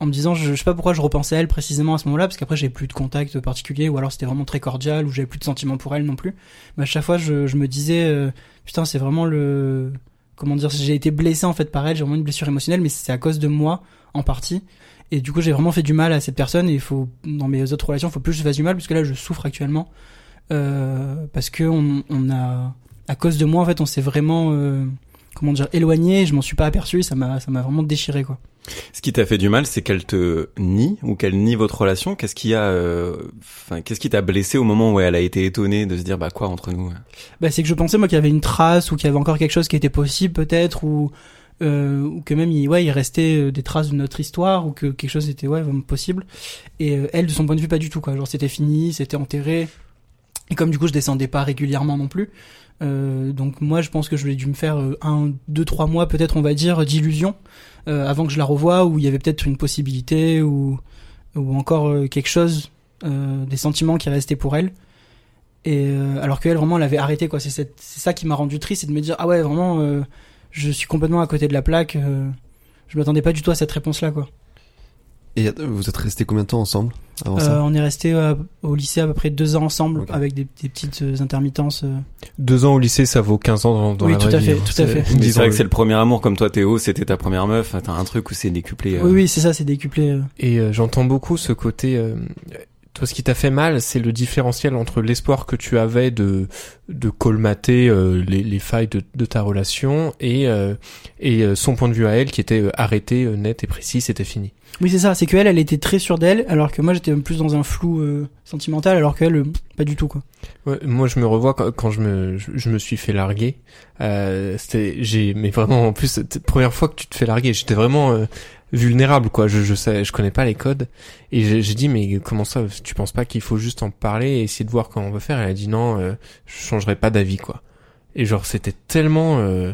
en me disant je, je sais pas pourquoi je repensais à elle précisément à ce moment-là parce qu'après j'avais plus de contact particulier ou alors c'était vraiment très cordial ou j'avais plus de sentiments pour elle non plus. Mais à chaque fois je, je me disais euh, putain c'est vraiment le comment dire j'ai été blessé en fait par elle j'ai vraiment une blessure émotionnelle mais c'est à cause de moi en partie. Et du coup j'ai vraiment fait du mal à cette personne et il faut dans mes autres relations il faut plus que je fasse du mal parce que là je souffre actuellement euh, parce que on, on a à cause de moi en fait on s'est vraiment euh, comment dire éloigné. Je m'en suis pas aperçu ça m'a ça m'a vraiment déchiré quoi. Ce qui t'a fait du mal, c'est qu'elle te nie ou qu'elle nie votre relation. Qu'est-ce qui a, euh, enfin, qu'est-ce qui t'a blessé au moment où elle a été étonnée de se dire bah quoi entre nous bah c'est que je pensais moi qu'il y avait une trace ou qu'il y avait encore quelque chose qui était possible peut-être ou euh, ou que même il, ouais il restait euh, des traces de notre histoire ou que quelque chose était ouais possible. Et euh, elle de son point de vue pas du tout quoi. Genre c'était fini c'était enterré. Et comme du coup je descendais pas régulièrement non plus euh, donc moi je pense que je l'ai dû me faire euh, un deux trois mois peut-être on va dire d'illusion euh, avant que je la revoie où il y avait peut-être une possibilité ou ou encore euh, quelque chose euh, des sentiments qui restaient pour elle. Et euh, alors qu'elle vraiment elle avait arrêté quoi. C'est ça qui m'a rendu triste, c'est de me dire ah ouais vraiment je suis complètement à côté de la plaque. je m'attendais pas du tout à cette réponse là quoi. Et euh, vous êtes restés combien de temps ensemble avant Euh, ça on est resté euh, au lycée à peu près deux ans ensemble avec des, des petites intermittences. Deux ans au lycée, ça vaut 15 ans dans, dans Oui, la tout vraie à fait, vie, hein. tout à fait. C'est- vrai que c'est le premier amour comme toi Théo, c'était ta première meuf, t'as un truc où c'est décuplé. euh. Oui oui c'est ça, c'est décuplé. euh. Et euh, j'entends beaucoup ce côté. Toi, ce qui t'a fait mal, c'est le différentiel entre l'espoir que tu avais de de colmater euh, les, les failles de, de ta relation et euh, et euh, son point de vue à elle qui était euh, arrêté, euh, net et précis, c'était fini. Oui c'est ça, c'est qu'elle elle était très sûre d'elle alors que moi j'étais plus dans un flou euh, sentimental alors qu'elle pas du tout quoi. Ouais, moi, je me revois quand, quand je me je, je me suis fait larguer. Euh, c'était j'ai mais vraiment en plus première fois que tu te fais larguer, j'étais vraiment euh, vulnérable quoi. Je je sais je connais pas les codes et j'ai dit mais comment ça tu penses pas qu'il faut juste en parler et essayer de voir comment on va faire? Elle a dit non, euh, je changerai pas d'avis quoi. Et genre c'était tellement euh,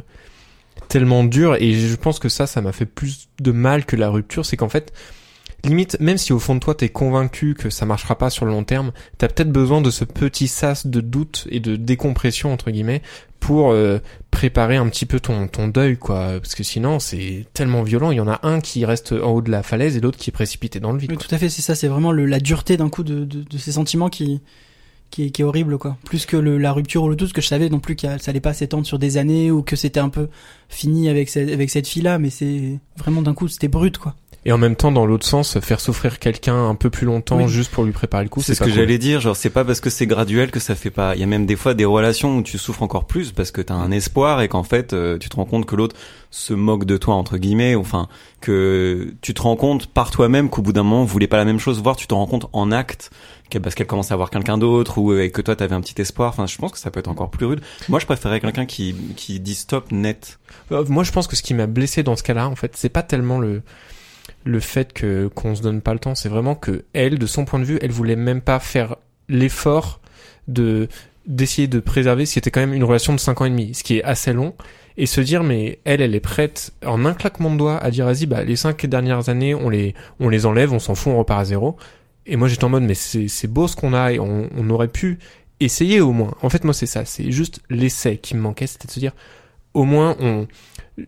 tellement dur et je pense que ça ça m'a fait plus de mal que la rupture, c'est qu'en fait limite même si au fond de toi t'es convaincu que ça marchera pas sur le long terme, t'as peut-être besoin de ce petit sas de doute et de décompression entre guillemets pour euh, préparer un petit peu ton ton deuil quoi parce que sinon c'est tellement violent il y en a un qui reste en haut de la falaise et l'autre qui est précipité dans le vide Oui, tout à fait, c'est ça, c'est vraiment le, la dureté d'un coup de, de, de ces sentiments qui, qui, est, qui est horrible, quoi. Plus que le, la rupture ou le doute, parce que je savais non plus que ça allait pas s'étendre sur des années ou que c'était un peu fini avec cette, avec cette fille-là, mais c'est vraiment d'un coup, c'était brut, quoi. Et en même temps dans l'autre sens faire souffrir quelqu'un un peu plus longtemps Oui. juste pour lui préparer le coup C'est ce pas que cool. j'allais dire, genre c'est pas parce que c'est graduel que ça fait pas. Il y a même des fois des relations où tu souffres encore plus parce que t'as un espoir et qu'en fait euh, tu te rends compte que l'autre se moque de toi entre guillemets, enfin que tu te rends compte par toi-même qu'au bout d'un moment vous voulez pas la même chose, voire tu te rends compte en acte que- parce qu'elle commence à voir quelqu'un d'autre ou euh, et que toi t'avais un petit espoir. Enfin, je pense que ça peut être encore plus rude. Moi, je préférais quelqu'un qui qui dit stop net. Euh, Moi, je pense que ce qui m'a blessé dans ce cas-là, en fait, c'est pas tellement le le fait que qu'on se donne pas le temps, c'est vraiment que elle, de son point de vue, elle voulait même pas faire l'effort de d'essayer de préserver ce qui était quand même une relation de 5 ans et demi, ce qui est assez long, et se dire mais elle, elle est prête en un claquement de doigts à dire vas-y bah les cinq dernières années on les on les enlève, on s'en fout, on repart à zéro. Et moi j'étais en mode mais c'est c'est beau ce qu'on a et on, on aurait pu essayer au moins. En fait moi c'est ça, c'est juste l'essai qui me manquait, c'était de se dire au moins on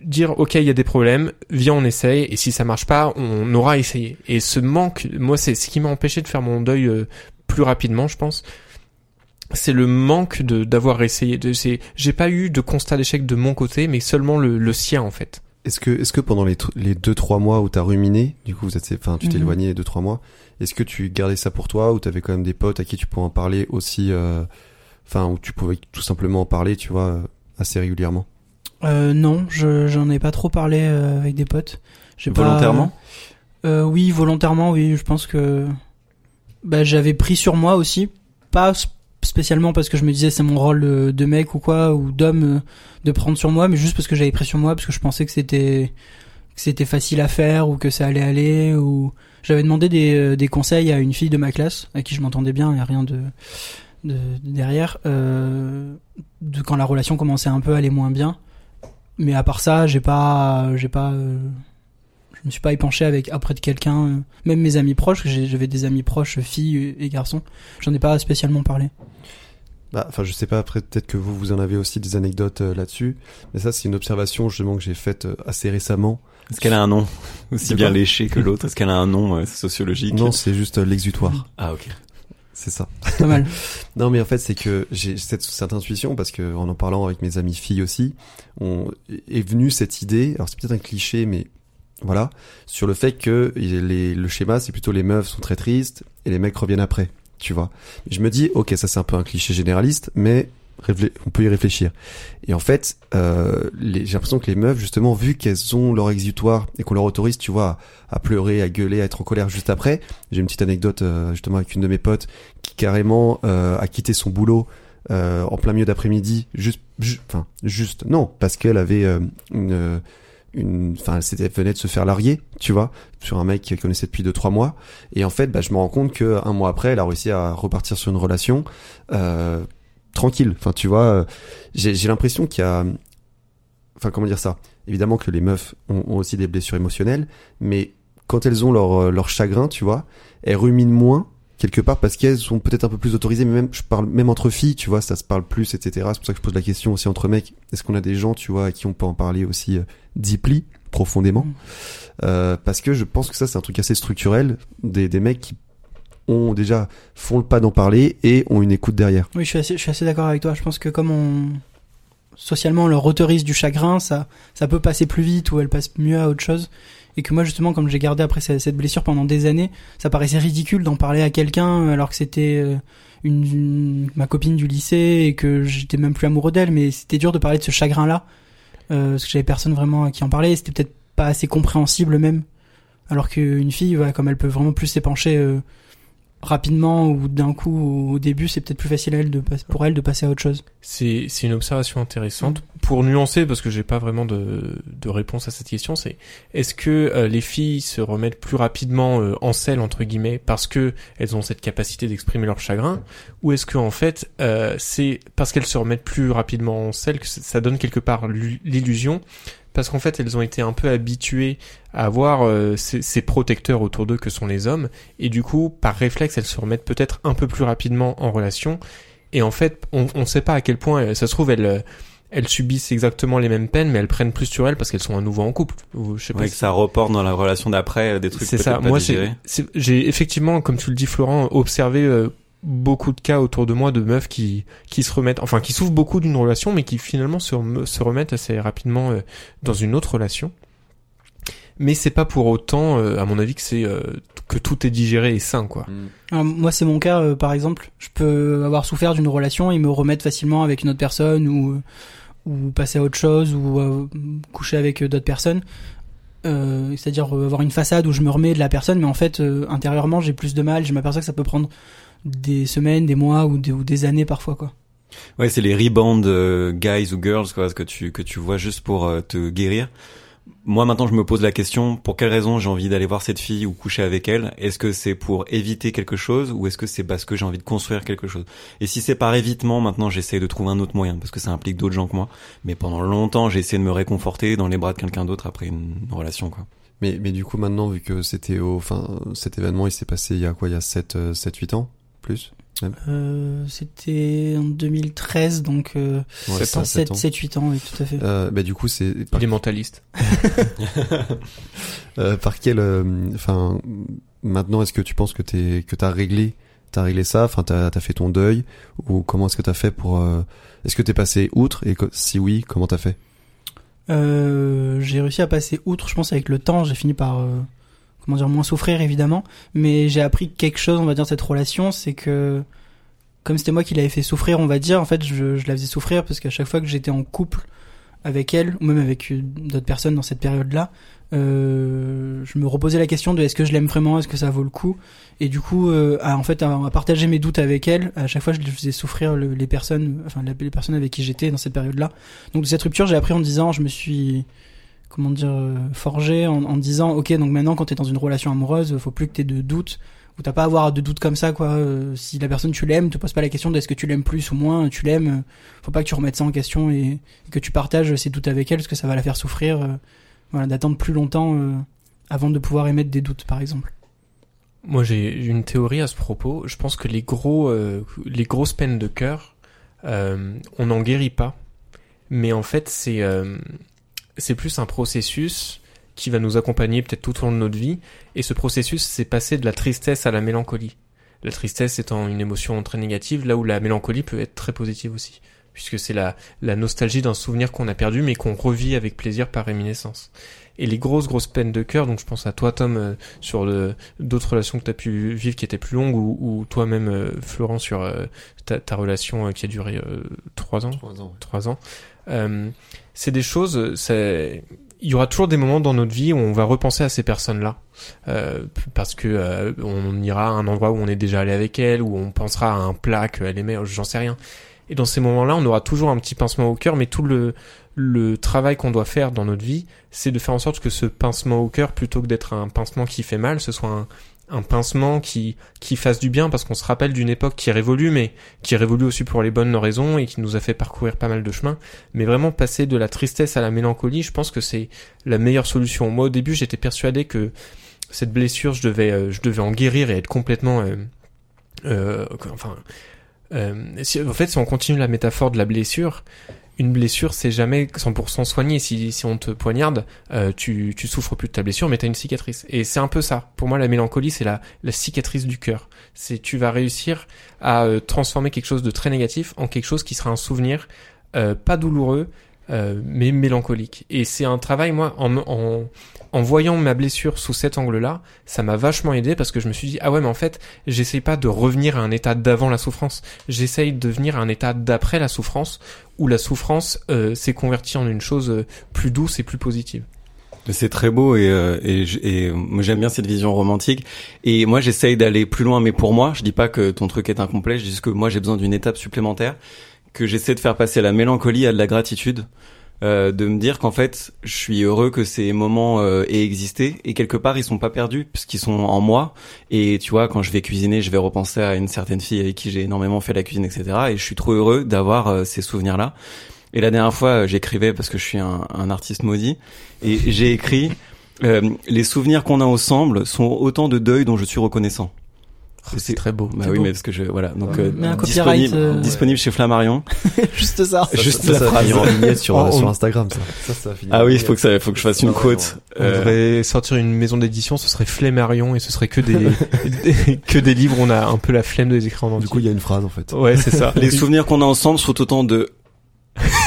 dire ok il y a des problèmes viens on essaye et si ça marche pas on aura essayé et ce manque moi c'est ce qui m'a empêché de faire mon deuil euh, plus rapidement je pense c'est le manque de d'avoir essayé de c'est j'ai pas eu de constat d'échec de mon côté mais seulement le, le sien en fait Est-ce que, est-ce que pendant les, les deux trois mois où t'as ruminé, du coup vous êtes, enfin tu t'es Mhm. éloigné les deux trois mois, est-ce que tu gardais ça pour toi ou t'avais quand même des potes à qui tu pouvais en parler aussi, euh, enfin où tu pouvais tout simplement en parler, tu vois, euh, assez régulièrement? Euh, non, je, j'en ai pas trop parlé euh, avec des potes. J'ai pas- Volontairement? Euh, oui, volontairement, oui. Je pense que bah, j'avais pris sur moi aussi, pas spécialement parce que je me disais c'est mon rôle de, mec ou quoi ou d'homme euh, de prendre sur moi, mais juste parce que j'avais pris sur moi parce que je pensais que c'était que c'était facile à faire ou que ça allait aller ou j'avais demandé des, des conseils à une fille de ma classe à qui je m'entendais bien, a rien de, de, de derrière euh, de quand la relation commençait un peu à aller moins bien. Mais à part ça, j'ai pas j'ai pas euh, je me suis pas épanché avec après de quelqu'un, euh, même mes amis proches, j'ai- j'avais des amis proches, filles et garçons, j'en ai pas spécialement parlé. Bah, enfin, je sais pas, après, peut-être que vous, vous en avez aussi des anecdotes euh, là-dessus. Mais ça, c'est une observation, justement, que j'ai faite euh, assez récemment. Est-ce qu'elle a un nom aussi bien léché que l'autre? Est-ce qu'elle a un nom euh, sociologique? Non, c'est juste euh, l'exutoire. Ah ok. C'est ça. Pas mal. Non, mais en fait, c'est que j'ai cette, cette intuition, parce que en en parlant avec mes amis filles aussi, on est venu cette idée, alors c'est peut-être un cliché, mais voilà, sur le fait que les, le schéma, c'est plutôt les meufs sont très tristes et les mecs reviennent après, tu vois. Je me dis, ok, ça c'est un peu un cliché généraliste, mais on peut y réfléchir. Et en fait, euh, j'ai l'impression que les meufs, justement, vu qu'elles ont leur exutoire et qu'on leur autorise, tu vois, à, à pleurer, à gueuler, à être en colère juste après, j'ai une petite anecdote euh, justement avec une de mes potes qui carrément euh, a quitté son boulot euh, en plein milieu d'après-midi, juste, ju- enfin, juste, non, parce qu'elle avait euh, une, une, enfin, elle s'était venait de se faire larguer, tu vois, sur un mec qu'elle connaissait depuis deux trois mois, et en fait, bah, je me rends compte que un mois après, elle a réussi à repartir sur une relation euh, tranquille, enfin, tu vois, euh, j'ai j'ai l'impression qu'il y a, enfin, comment dire ça, évidemment que les meufs ont, ont aussi des blessures émotionnelles, mais quand elles ont leur, euh, leur chagrin, tu vois, elles ruminent moins quelque part parce qu'elles sont peut-être un peu plus autorisées, mais même je parle même entre filles, tu vois, ça se parle plus, etc. C'est pour ça que je pose la question aussi entre mecs. Est-ce qu'on a des gens, tu vois, à qui on peut en parler aussi euh, deeply, profondément? Mm. Euh, Parce que je pense que ça c'est un truc assez structurel des, des mecs qui ont déjà font le pas d'en parler et ont une écoute derrière. Oui, je suis assez, d'accord avec toi. Je pense que comme on socialement on leur autorise du chagrin, ça, ça peut passer plus vite ou elle passe mieux à autre chose. Et que moi justement, comme j'ai gardé après cette blessure pendant des années, ça paraissait ridicule d'en parler à quelqu'un alors que c'était euh, une, ma copine du lycée et que j'étais même plus amoureux d'elle. Mais c'était dur de parler de ce chagrin-là euh, parce que j'avais personne vraiment à qui en parler. C'était peut-être pas assez compréhensible même. Alors qu'une fille, comme elle peut vraiment plus s'épancher euh, rapidement ou d'un coup au début, c'est peut-être plus facile pour elle de passer à autre chose. C'est une observation intéressante. Pour nuancer, parce que j'ai pas vraiment de, de réponse à cette question, c'est est-ce que euh, les filles se remettent plus rapidement euh, en selle entre guillemets parce que elles ont cette capacité d'exprimer leur chagrin, ou est-ce que en fait euh, c'est parce qu'elles se remettent plus rapidement en selle que ça donne quelque part l'u- l'illusion parce qu'en fait elles ont été un peu habituées à avoir euh, ces, ces protecteurs autour d'eux que sont les hommes et du coup par réflexe elles se remettent peut-être un peu plus rapidement en relation et en fait, on ne sait pas à quel point, euh, ça se trouve, elles, euh, elles subissent exactement les mêmes peines, mais elles prennent plus sur elles parce qu'elles sont à nouveau en couple. Ou, je sais pas Ouais, si- que ça reporte dans la relation d'après euh, des trucs c'est ça. pas Moi, j'ai effectivement, comme tu le dis, Florent, observé euh, beaucoup de cas autour de moi de meufs qui qui se remettent, enfin, qui souffrent beaucoup d'une relation, mais qui finalement se, se remettent assez rapidement euh, dans une autre relation. Mais c'est pas pour autant, euh, à mon avis, que c'est euh, que tout est digéré et sain, quoi. Alors, moi, c'est mon cas, euh, par exemple. Je peux avoir souffert d'une relation et me remettre facilement avec une autre personne ou, ou passer à autre chose ou euh, coucher avec d'autres personnes. Euh, C'est-à-dire avoir une façade où je me remets de la personne, mais en fait, euh, intérieurement, j'ai plus de mal. Je m'aperçois que ça peut prendre des semaines, des mois ou des, ou des années parfois, quoi. Ouais, c'est les rebound euh, guys ou girls quoi, ce que tu que tu vois juste pour euh, te guérir. Moi maintenant, je me pose la question pour quelle raison j'ai envie d'aller voir cette fille ou coucher avec elle? Est-ce que c'est pour éviter quelque chose ou est-ce que c'est parce que j'ai envie de construire quelque chose? Et si c'est par évitement, maintenant j'essaie de trouver un autre moyen parce que ça implique d'autres gens que moi. Mais pendant longtemps, j'ai essayé de me réconforter dans les bras de quelqu'un d'autre après une relation quoi. Mais, mais du coup, maintenant, vu que c'était au, enfin, cet événement, il s'est passé il y a quoi, il y a 7, 7 8 ans? Plus? Euh, C'était en 2013, donc euh, Ouais, ça, 7, ans. 7, 8 ans, oui, tout à fait. Euh, bah, du coup, c'est, par, Il est mentaliste. euh, par quel, euh, enfin, maintenant, est-ce que tu penses que t'es, que t'as réglé, t'as réglé ça, enfin, t'as, t'as fait ton deuil, ou comment est-ce que t'as fait pour, euh, est-ce que t'es passé outre, et si oui, comment t'as fait? Euh, j'ai réussi à passer outre, je pense, avec le temps. J'ai fini par, euh, comment dire, moins souffrir, évidemment. Mais j'ai appris quelque chose, on va dire, de cette relation, c'est que, comme c'était moi qui l'avais fait souffrir, on va dire, en fait, je, je la faisais souffrir parce qu'à chaque fois que j'étais en couple avec elle, ou même avec d'autres personnes dans cette période-là, euh, je me reposais la question de est-ce que je l'aime vraiment, est-ce que ça vaut le coup? Et du coup, euh, à, en fait, à, partager mes doutes avec elle, à chaque fois, je faisais souffrir le- les personnes, enfin, les personnes avec qui j'étais dans cette période-là. Donc de cette rupture, j'ai appris en disant, je me suis, comment dire, euh, forgé en, disant, ok, donc maintenant quand t'es dans une relation amoureuse, faut plus que t'aies de doutes, ou t'as pas à avoir de doutes comme ça, quoi. Euh, si la personne tu l'aimes, te pose pas la question d'est-ce que tu l'aimes plus ou moins, tu l'aimes, euh, faut pas que tu remettes ça en question et, que tu partages ces doutes avec elle, parce que ça va la faire souffrir, voilà, d'attendre plus longtemps avant de pouvoir émettre des doutes, par exemple. Moi, j'ai une théorie à ce propos. Je pense que les gros, les grosses peines de cœur, on n'en guérit pas. Mais en fait, c'est, c'est plus un processus qui va nous accompagner peut-être tout au long de notre vie. Et ce processus, c'est passer de la tristesse à la mélancolie. La tristesse étant une émotion très négative, là où la mélancolie peut être très positive aussi. Puisque c'est la, la nostalgie d'un souvenir qu'on a perdu, mais qu'on revit avec plaisir par réminiscence. Et les grosses, grosses peines de cœur, donc je pense à toi, Tom, euh, sur le, d'autres relations que tu as pu vivre qui étaient plus longues, ou, ou toi-même, euh, Florent, sur euh, ta, ta relation euh, qui a duré euh, trois ans? Trois ans. Euh, c'est des choses. c'est- Il y aura toujours des moments dans notre vie où on va repenser à ces personnes-là, euh, parce que euh, on ira à un endroit où on est déjà allé avec elles, ou on pensera à un plat qu'elle aimait, j'en sais rien. Et dans ces moments-là, on aura toujours un petit pincement au cœur, mais tout le le travail qu'on doit faire dans notre vie, c'est de faire en sorte que ce pincement au cœur, plutôt que d'être un pincement qui fait mal, ce soit un, un pincement qui, qui fasse du bien parce qu'on se rappelle d'une époque qui révolue, mais qui révolue aussi pour les bonnes raisons et qui nous a fait parcourir pas mal de chemin. Mais vraiment passer de la tristesse à la mélancolie, je pense que c'est la meilleure solution. Moi, au début, j'étais persuadé que cette blessure, je devais, euh, je devais en guérir et être complètement, euh, euh, enfin, euh, si, en fait, si on continue la métaphore de la blessure, une blessure, c'est jamais 100% soigné. Si, si on te poignarde, euh, tu, tu souffres plus de ta blessure, mais t'as une cicatrice. Et c'est un peu ça. Pour moi, la mélancolie, c'est la, la cicatrice du cœur. C'est tu vas réussir à euh, transformer quelque chose de très négatif en quelque chose qui sera un souvenir euh, pas douloureux, mais mélancolique. Et c'est un travail, moi, en, en, en voyant ma blessure sous cet angle-là, ça m'a vachement aidé parce que je me suis dit, ah ouais, mais en fait, j'essaye pas de revenir à un état d'avant la souffrance. J'essaye de venir à un état d'après la souffrance, où la souffrance euh, s'est convertie en une chose euh, plus douce et plus positive. C'est très beau et, euh, moi j'aime bien cette vision romantique et moi j'essaye d'aller plus loin mais pour moi je dis pas que ton truc est incomplet je dis que moi j'ai besoin d'une étape supplémentaire que j'essaie de faire passer la mélancolie à de la gratitude euh, de me dire qu'en fait je suis heureux que ces moments euh, aient existé. Et quelque part ils sont pas perdus puisqu'ils sont en moi. Et tu vois quand je vais cuisiner je vais repenser à une certaine fille avec qui j'ai énormément fait la cuisine etc et je suis trop heureux d'avoir euh, ces souvenirs là et la dernière fois, j'écrivais parce que je suis un, un artiste maudit, et j'ai écrit euh, les souvenirs qu'on a ensemble sont autant de deuil dont je suis reconnaissant. Oh, c'est très beau. Bah oui, beau. mais parce que je voilà donc Ouais. euh, Mais un copyright, disponible, euh, disponible chez Flammarion. Juste ça. Ça, Juste ça, la ça va phrase. finir en vignette sur, Oh, sur Instagram, ça. Ça, ça finir Ah oui, il faut que ça, faut que je fasse une Ah, quote. On Euh, devrait sortir une maison d'édition, ce serait Flammarion et ce serait que des, des- que des livres on a un peu la flemme de les écrire en entier. Du coup, il y a une phrase, en fait. ouais, c'est ça. les souvenirs qu'on a ensemble sont autant de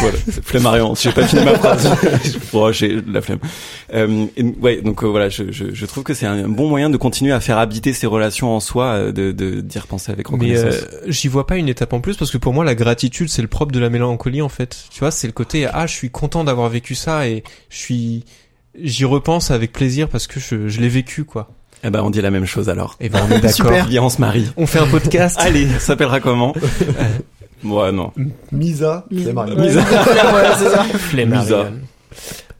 voilà, Flammarion. J'ai pas fini ma phrase. oh, j'ai la flemme. Euh, et- ouais, donc euh, voilà, je, je, je trouve que c'est un bon moyen de continuer à faire habiter ces relations en soi, euh, de de d'y repenser avec Mais reconnaissance. euh, j'y vois pas une étape en plus parce que pour moi la gratitude c'est le propre de la mélancolie en fait. Tu vois, c'est le côté ah je suis content d'avoir vécu ça et je suis j'y repense avec plaisir parce que je, je l'ai vécu quoi. Eh ben, on dit la même chose alors. Et ben on est d'accord. Viens, on se marie. On fait un podcast. Allez, ça s'appellera comment? Ouais, non. Misa, Mis- c'est. Ouais, ça. Flammarion.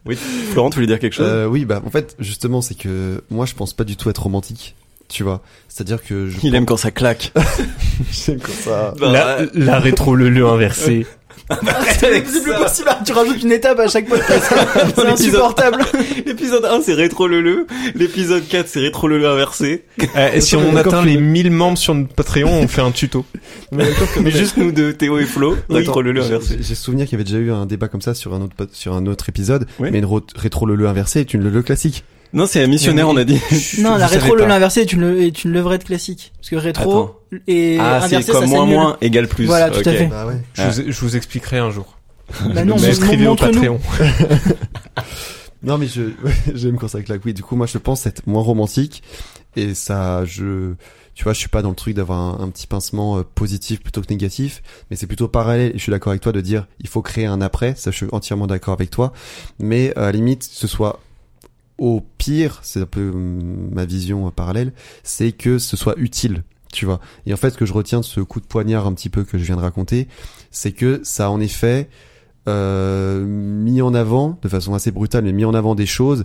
Oui, Florent, tu voulais dire quelque chose? Euh, oui, bah, en fait, justement, c'est que moi, je pense pas du tout être romantique. Tu vois. C'est-à-dire que je. Il aime quand ça claque. J'aime comme ça. La, la rétro le le inversé. C'est plus possible. Tu rajoutes une étape à chaque podcast. C'est insupportable. L'épisode 1, c'est rétro leu L'épisode 4, c'est rétro leu inversé. Euh, et si on atteint les 1000 membres sur notre Patreon, on fait un tuto. Mais juste nous deux, Théo et Flo, rétro leu J'ai- inversé. J'ai souvenir qu'il y avait déjà eu un débat comme ça sur un autre, pod- sur un autre épisode. Oui. Mais une ro- rétro le inversé est une le classique. Non, c'est un missionnaire, on a dit. Non, la rétro, le pas. inversé est une, est une levrette classique. Parce que rétro et Ah, c'est inversé, comme ça moins moins égale plus. Voilà, tout à Ok. fait. Bah ouais. Je, vous, je vous expliquerai un jour. Bah non, inscrivez mon- au. Patreon. Non mais je j'aime quand ça claque. Oui, du coup moi je pense être moins romantique et ça je tu vois, je suis pas dans le truc d'avoir un, un petit pincement euh, positif plutôt que négatif, mais c'est plutôt parallèle et je suis d'accord avec toi de dire il faut créer un après, ça je suis entièrement d'accord avec toi, mais à la limite ce soit au pire, c'est un peu hum, ma vision parallèle, c'est que ce soit utile, tu vois. Et en fait ce que je retiens de ce coup de poignard un petit peu que je viens de raconter, c'est que ça a en effet euh, mis en avant, de façon assez brutale, mais mis en avant des choses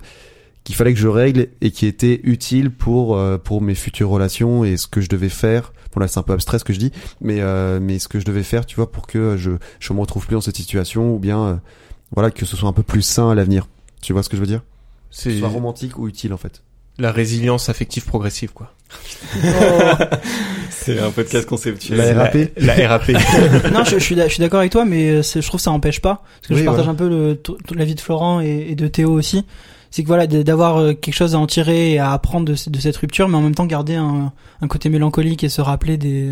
qu'il fallait que je règle et qui étaient utiles pour euh, pour mes futures relations et ce que je devais faire. Bon là c'est un peu abstrait ce que je dis, mais euh, mais ce que je devais faire, tu vois, pour que je je me retrouve plus dans cette situation ou bien euh, voilà que ce soit un peu plus sain à l'avenir. Tu vois ce que je veux dire? C'est soit romantique ou utile en fait. la résilience affective progressive, quoi. C'est un podcast conceptuel. La RAP La RAP. non, je, je suis d'a- je suis d'accord avec toi, mais euh, je trouve que ça empêche pas. Parce que Oui, je partage voilà. un peu le, l'avis de Florent et, et de Théo aussi. C'est que voilà, d'avoir euh, quelque chose à en tirer et à apprendre de, ce- de cette rupture, mais en même temps garder un, un côté mélancolique et se rappeler des,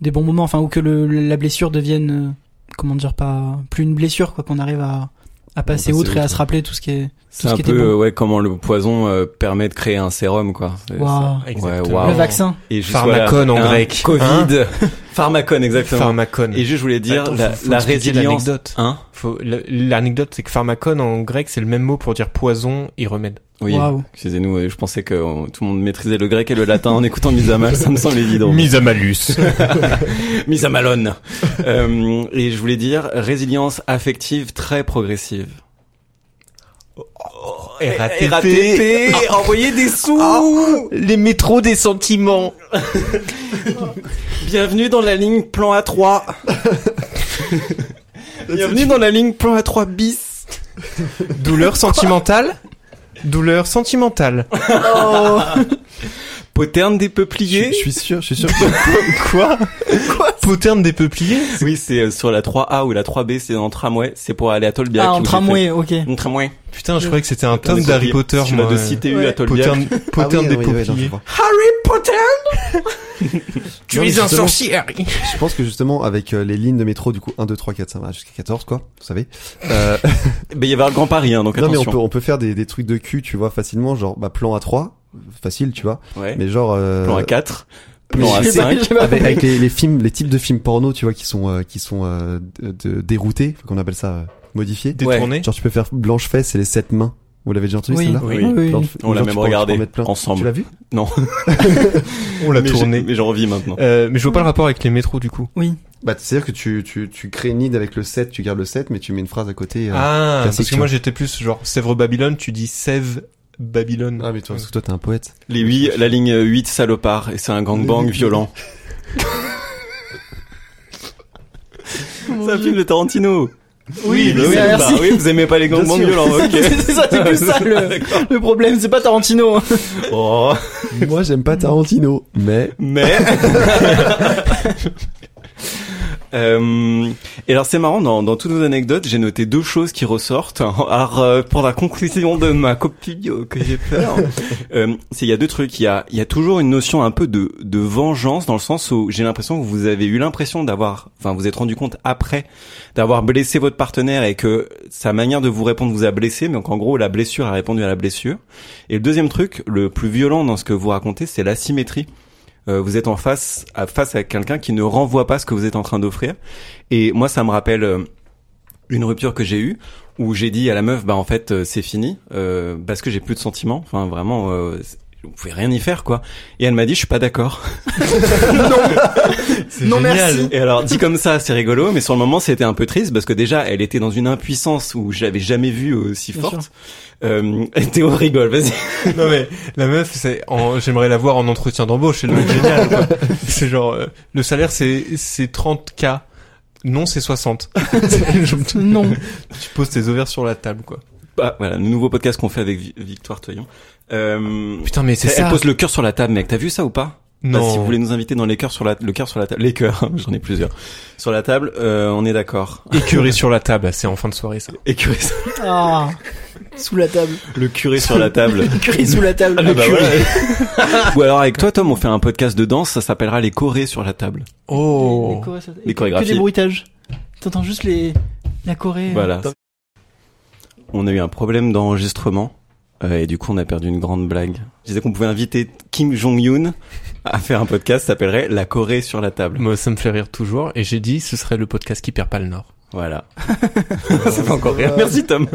des bons moments. Enfin, ou que le, la blessure devienne, euh, comment dire, pas plus une blessure, quoi, qu'on arrive à, à passer outre et à se rappeler tout ce qui est. C'est ce un qui peu, était bon. ouais, comment le poison euh, permet de créer un sérum, quoi. Waouh. ça. Exactement. waouh. Le vaccin. Et voilà, en grec. Covid. Hein Pharmacone, exactement. Pharmacone. Et juste, je voulais dire, Attends, la, faut- la résilience. l'anecdote. Hein? L'anecdote, c'est que pharmacone en grec, c'est le même mot pour dire poison et remède. Oui. Waouh. Excusez-nous, je pensais que euh, tout le monde maîtrisait le grec et le latin en écoutant mise à mal, ça me semble évident. Mise à malus. Mise à malone. euh, et je voulais dire, résilience affective très progressive. RATP. RATP, envoyer des sous. Ah. Les métros des sentiments. Bienvenue dans la ligne plan A3. Bienvenue dans la ligne plan A3 bis. Douleur sentimentale? Douleur sentimentale. Poterne des Je, peupliers. je suis sûr, je suis sûr. que- Quoi? Poterne des peupliers Oui, c'est euh, sur la 3A ou la 3B, c'est en tramway, c'est pour aller à Tolbiac. Ah, en tramway, ok. En tramway. Putain, je croyais que c'était un tome mais d'Harry Potter, moi. de CTU Ouais. à Tolbiac. Oui, des peupliers. Harry Potter tu mais es un sorcier, Harry. Je pense que justement avec euh, les lignes de métro du coup 1 2 3 4 5 jusqu'à 14 quoi, vous savez. Euh, Ben, il y avait le Grand Paris, hein, donc non mais on attention. peut on peut faire des, des trucs de cul, tu vois, facilement genre bah plan A3, facile, tu vois. Ouais. Mais genre euh, Plan A4. Plan pas- A5. j'ai pas avec, les, les films, les types de films porno, tu vois, qui sont euh, qui sont euh, de, déroutés, qu'on appelle ça euh, modifiés. Détourné. Genre tu peux faire blanche fesse et les sept mains. Vous l'avez déjà entendu Oui, celle-là oui, Oui. On l'a même regardé ensemble. Tu l'as vu Non. On l'a tourné. Mais j'en revis maintenant. Euh, mais je vois pas le rapport avec les métros, du coup. Oui. Bah c'est-à-dire que tu, tu, tu crées une avec le 7, tu gardes le 7, mais tu mets une phrase à côté. euh. Ah, parce que moi j'étais plus genre Sèvres Babylone, tu dis Sèvres Babylone. Ah mais toi, parce que toi t'es un poète. Les 8, la ligne 8 salopard, et c'est un gangbang violent. C'est un film de Tarantino. Oui, oui, oui, merci. bah oui, vous aimez pas les gangbangs violents, ok. c'est ça, c'est plus ça le, le problème, c'est pas Tarantino. hein. Oh, Moi j'aime pas Tarantino, mais mais. Euh, et alors c'est marrant dans, dans toutes vos anecdotes j'ai noté deux choses qui ressortent. Alors euh, pour la conclusion de ma copie bio que j'ai peur. Euh, c'est il y a deux trucs. Il y a y a toujours une notion un peu de de vengeance dans le sens où j'ai l'impression que vous avez eu l'impression d'avoir enfin vous êtes rendu compte après d'avoir blessé votre partenaire et que sa manière de vous répondre vous a blessé mais qu'en gros la blessure a répondu à la blessure. Et le deuxième truc le plus violent dans ce que vous racontez c'est l'asymétrie euh, vous êtes en face à face avec quelqu'un qui ne renvoie pas ce que vous êtes en train d'offrir. Et moi, ça me rappelle euh, une rupture que j'ai eue où j'ai dit à la meuf, bah en fait, euh, c'est fini parce que j'ai plus de sentiments. Enfin, vraiment, euh, vous pouvez rien y faire, quoi. Et elle m'a dit, je suis pas d'accord. C'est Non, génial. merci. Et alors, dit comme ça, c'est rigolo, mais sur le moment, c'était un peu triste parce que déjà, elle était dans une impuissance où je l'avais jamais vue aussi Bien forte. Euh, Théo rigole, vas-y. Non mais la meuf, c'est, en- j'aimerais la voir en entretien d'embauche. C'est le mec génial. quoi. C'est genre euh, le salaire, c'est c'est 30 k. Non, c'est 60. C'est- Non. tu poses tes ovaires sur la table, quoi. Bah, voilà, le nouveau podcast qu'on fait avec Vi- Victoire Toyon. Euh, Putain, mais c'est elle, ça. elle pose le cœur sur la table, mec. T'as vu ça ou pas Non. Bah, si vous voulez nous inviter dans les cœurs sur la, le cœur sur la table, les cœurs, j'en ai plusieurs. Sur la table, euh, on est d'accord. Écurie sur la table, c'est en fin de soirée ça. Et curé, Ah. Sous la table. le curé sur la table. Curry sous la table. Ah bah voilà. Ou alors avec toi, Tom, on fait un podcast de danse, ça s'appellera les chorés sur la table. Oh. Les chorés, ça- Les chorégraphies. Que des bruitages. T'entends juste les, la Corée. Voilà. On a eu un problème d'enregistrement. Euh, et du coup, on a perdu une grande blague. Je disais qu'on pouvait inviter Kim Jong-un à faire un podcast, ça s'appellerait La Corée sur la table. Moi, ça me fait rire toujours. Et j'ai dit, ce serait le podcast qui perd pas le Nord. Voilà. ça fait encore rire. Merci Tom.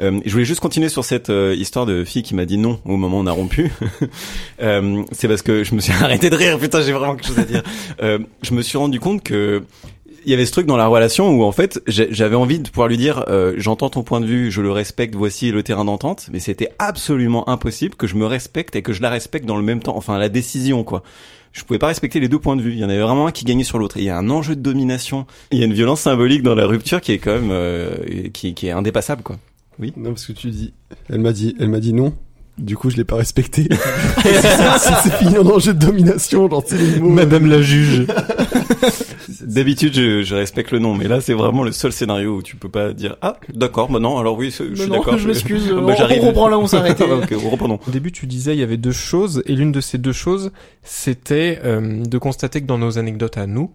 Euh, je voulais juste continuer sur cette euh, histoire de fille qui m'a dit non au moment où on a rompu. Euh, c'est parce que je me suis arrêté de rire. Putain, j'ai vraiment quelque chose à dire. Euh, je me suis rendu compte que il y avait ce truc dans la relation où en fait j'avais envie de pouvoir lui dire euh, j'entends ton point de vue, je le respecte, voici le terrain d'entente, mais c'était absolument impossible que je me respecte et que je la respecte dans le même temps. Enfin, la décision quoi. Je pouvais pas respecter les deux points de vue. Il y en avait vraiment un qui gagnait sur l'autre. Il y a un enjeu de domination. Il y a une violence symbolique dans la rupture qui est quand même euh, qui, qui est indépassable quoi. non parce que tu dis, elle m'a dit, elle m'a dit non. Du coup, je l'ai pas respecté. C'est fini en enjeu de domination, genre. Madame la juge. D'habitude, je, je respecte le nom, mais là, c'est vraiment le seul scénario où tu peux pas dire ah d'accord, bah non, alors oui, je Mais suis non, d'accord. je m'excuse. Bah, on, reprend là où on reprenons. Au début, tu disais il y avait deux choses, et l'une de ces deux choses, c'était euh, de constater que dans nos anecdotes à nous,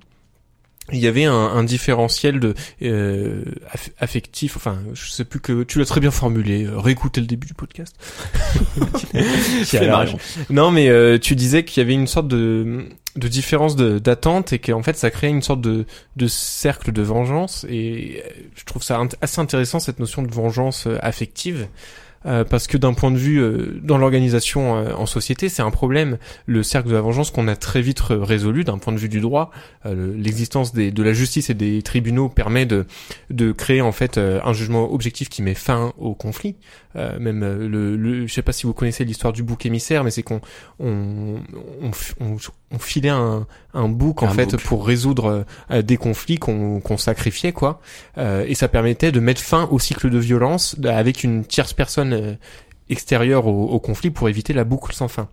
il y avait un, un différentiel de euh, aff- affectif. Enfin, je sais plus que tu l'as très bien formulé. euh, réécoutez le début du podcast. Qui a non, mais euh, tu disais qu'il y avait une sorte de, de différence d'attente et qu'en fait ça créait une sorte de, de cercle de vengeance. Et euh, je trouve ça assez intéressant cette notion de vengeance euh, affective. Euh, parce que d'un point de vue euh, dans l'organisation euh, en société, c'est un problème. Le cercle de la vengeance qu'on a très vite résolu d'un point de vue du droit, euh, le- l'existence de la justice et des tribunaux permet de, de créer en fait un jugement objectif qui met fin au conflit. Euh, même euh, le, le, je sais pas si vous connaissez l'histoire du bouc émissaire, mais c'est qu'on on, on, on, on filait un, un bouc en Un fait bouc. pour résoudre euh, des conflits qu'on qu'on sacrifiait quoi, Euh, et ça permettait de mettre fin au cycle de violence avec une tierce personne euh, extérieure au, au conflit pour éviter la boucle sans fin.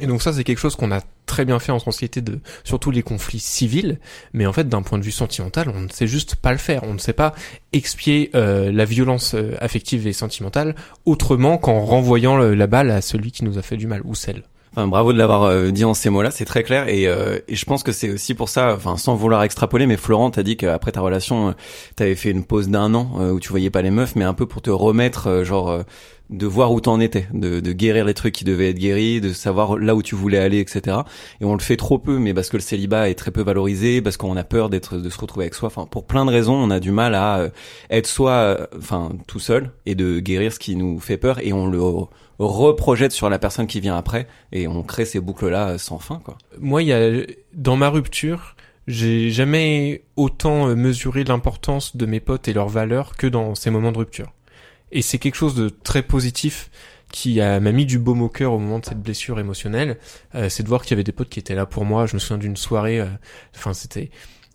Et donc ça, c'est quelque chose qu'on a très bien fait en société de surtout les conflits civils, mais en fait d'un point de vue sentimental, on ne sait juste pas le faire. On ne sait pas expier euh, la violence euh, affective et sentimentale autrement qu'en renvoyant la balle à celui qui nous a fait du mal ou celle. Enfin, bravo de l'avoir euh, dit en ces mots-là, c'est très clair et, et je pense que c'est aussi pour ça, enfin sans vouloir extrapoler, mais Florent t'a dit qu'après ta relation, t'avais fait une pause d'un an où tu voyais pas les meufs, mais un peu pour te remettre, genre de voir où t'en étais, de, de, guérir les trucs qui devaient être guéris, de savoir là où tu voulais aller, etc. Et on le fait trop peu, mais parce que le célibat est très peu valorisé, parce qu'on a peur d'être, de se retrouver avec soi. Enfin, pour plein de raisons, on a du mal à euh, être soi, euh, enfin, tout seul et de guérir ce qui nous fait peur, et on le reprojette sur la personne qui vient après, et on crée ces boucles-là euh, sans fin, quoi. Moi, il y a dans ma rupture. J'ai jamais autant mesuré l'importance de mes potes et leurs valeurs que dans ces moments de rupture. Et c'est quelque chose de très positif qui m'a mis du baume au cœur au moment de cette blessure émotionnelle. Euh, c'est de voir qu'il y avait des potes qui étaient là pour moi. Je me souviens d'une soirée. Euh, enfin, c'était.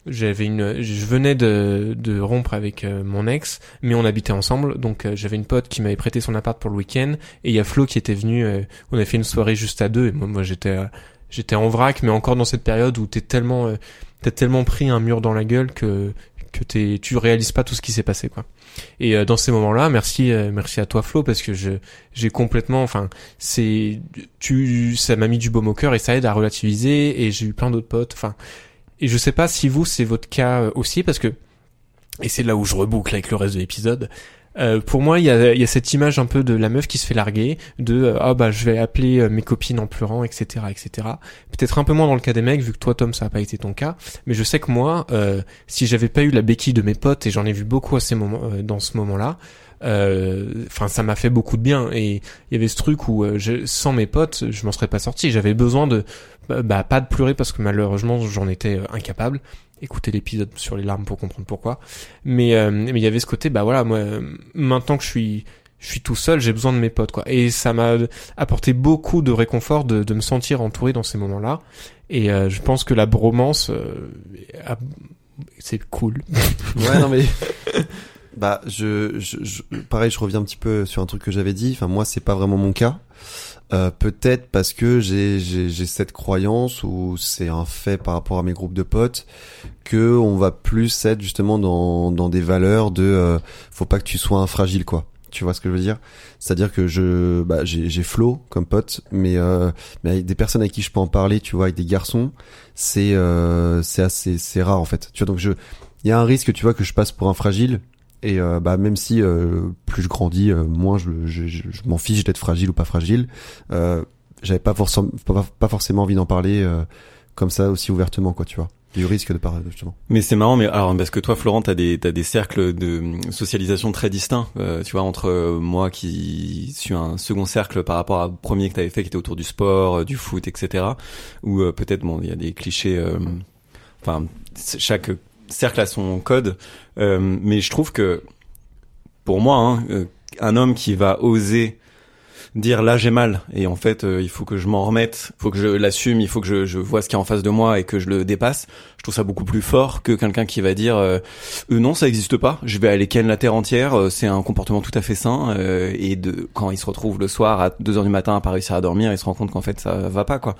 J'avais une. Je venais de, de rompre avec euh, mon ex, mais on habitait ensemble. Donc j'avais une pote qui m'avait prêté son appart pour le week-end, et il y a Flo qui était venu. on a fait une soirée juste à deux. Et moi, moi j'étais j'étais en vrac, mais encore dans cette période où t'es tellement t'as tellement pris un mur dans la gueule que que t'es tu réalises pas tout ce qui s'est passé quoi. Et euh, dans ces moments-là, merci, euh, merci à toi Flo parce que je j'ai complètement, enfin, c'est tu, ça m'a mis du baume au cœur et ça aide à relativiser. Et j'ai eu plein d'autres potes, enfin, et je sais pas si vous c'est votre cas euh, aussi parce que et c'est là où je reboucle avec le reste de l'épisode. Euh, pour moi, il y a, y a, cette image un peu de la meuf qui se fait larguer, de euh, ah bah je vais appeler euh, mes copines en pleurant, etc., etc. Peut-être un peu moins dans le cas des mecs, vu que toi Tom ça a pas été ton cas, mais je sais que moi, si j'avais pas eu la béquille de mes potes et j'en ai vu beaucoup à ces moments, dans ce moment-là, enfin ça m'a fait beaucoup de bien et il y avait ce truc où je, sans mes potes, je m'en serais pas sorti. J'avais besoin de bah, pas de pleurer parce que malheureusement j'en étais incapable écouter l'épisode sur les larmes pour comprendre pourquoi. Mais euh, mais il y avait ce côté, bah voilà, moi maintenant que je suis je suis tout seul, j'ai besoin de mes potes quoi. Et ça m'a apporté beaucoup de réconfort de, de me sentir entouré dans ces moments-là. Et euh, je pense que la bromance, euh, c'est cool. ouais non mais. Bah, je, je, pareil, je reviens un petit peu sur un truc que j'avais dit. Enfin, moi, c'est pas vraiment mon cas. Euh, peut-être parce que j'ai, j'ai, cette croyance ou c'est un fait par rapport à mes groupes de potes que on va plus être justement dans, dans des valeurs de euh, faut pas que tu sois un fragile quoi. Tu vois ce que je veux dire? C'est-à-dire que je bah, j'ai, j'ai Flo comme pote, mais euh, mais avec des personnes avec qui je peux en parler, tu vois, avec des garçons, c'est euh, c'est assez c'est rare en fait. Tu vois donc je il y a un risque tu vois que je passe pour un fragile et euh, bah même si euh, plus je grandis, euh, moins je, je, je, m'en fiche d'être fragile ou pas fragile. J'avais pas forcément pas, forcément envie d'en parler comme ça aussi ouvertement quoi, tu vois du risque de parler justement. Mais c'est marrant, mais alors parce que toi, Florent, t'as des t'as des cercles de socialisation très distincts, tu vois, entre moi qui suis un second cercle par rapport à premier que t'avais fait, qui était autour du sport, du foot, etc. Ou peut-être bon, il y a des clichés. Enfin, chaque cercle à son code. Euh, mais je trouve que, pour moi, hein, euh, un homme qui va oser dire là j'ai mal et en fait euh, il faut que je m'en remette, il faut que je l'assume, il faut que je, je vois ce qui est en face de moi et que je le dépasse. Je trouve ça beaucoup plus fort que quelqu'un qui va dire euh, non ça existe pas, je vais aller ken la terre entière, c'est un comportement tout à fait sain et de quand il se retrouve le soir à 2 heures du matin à pas réussir à dormir, il se rend compte qu'en fait ça va pas quoi.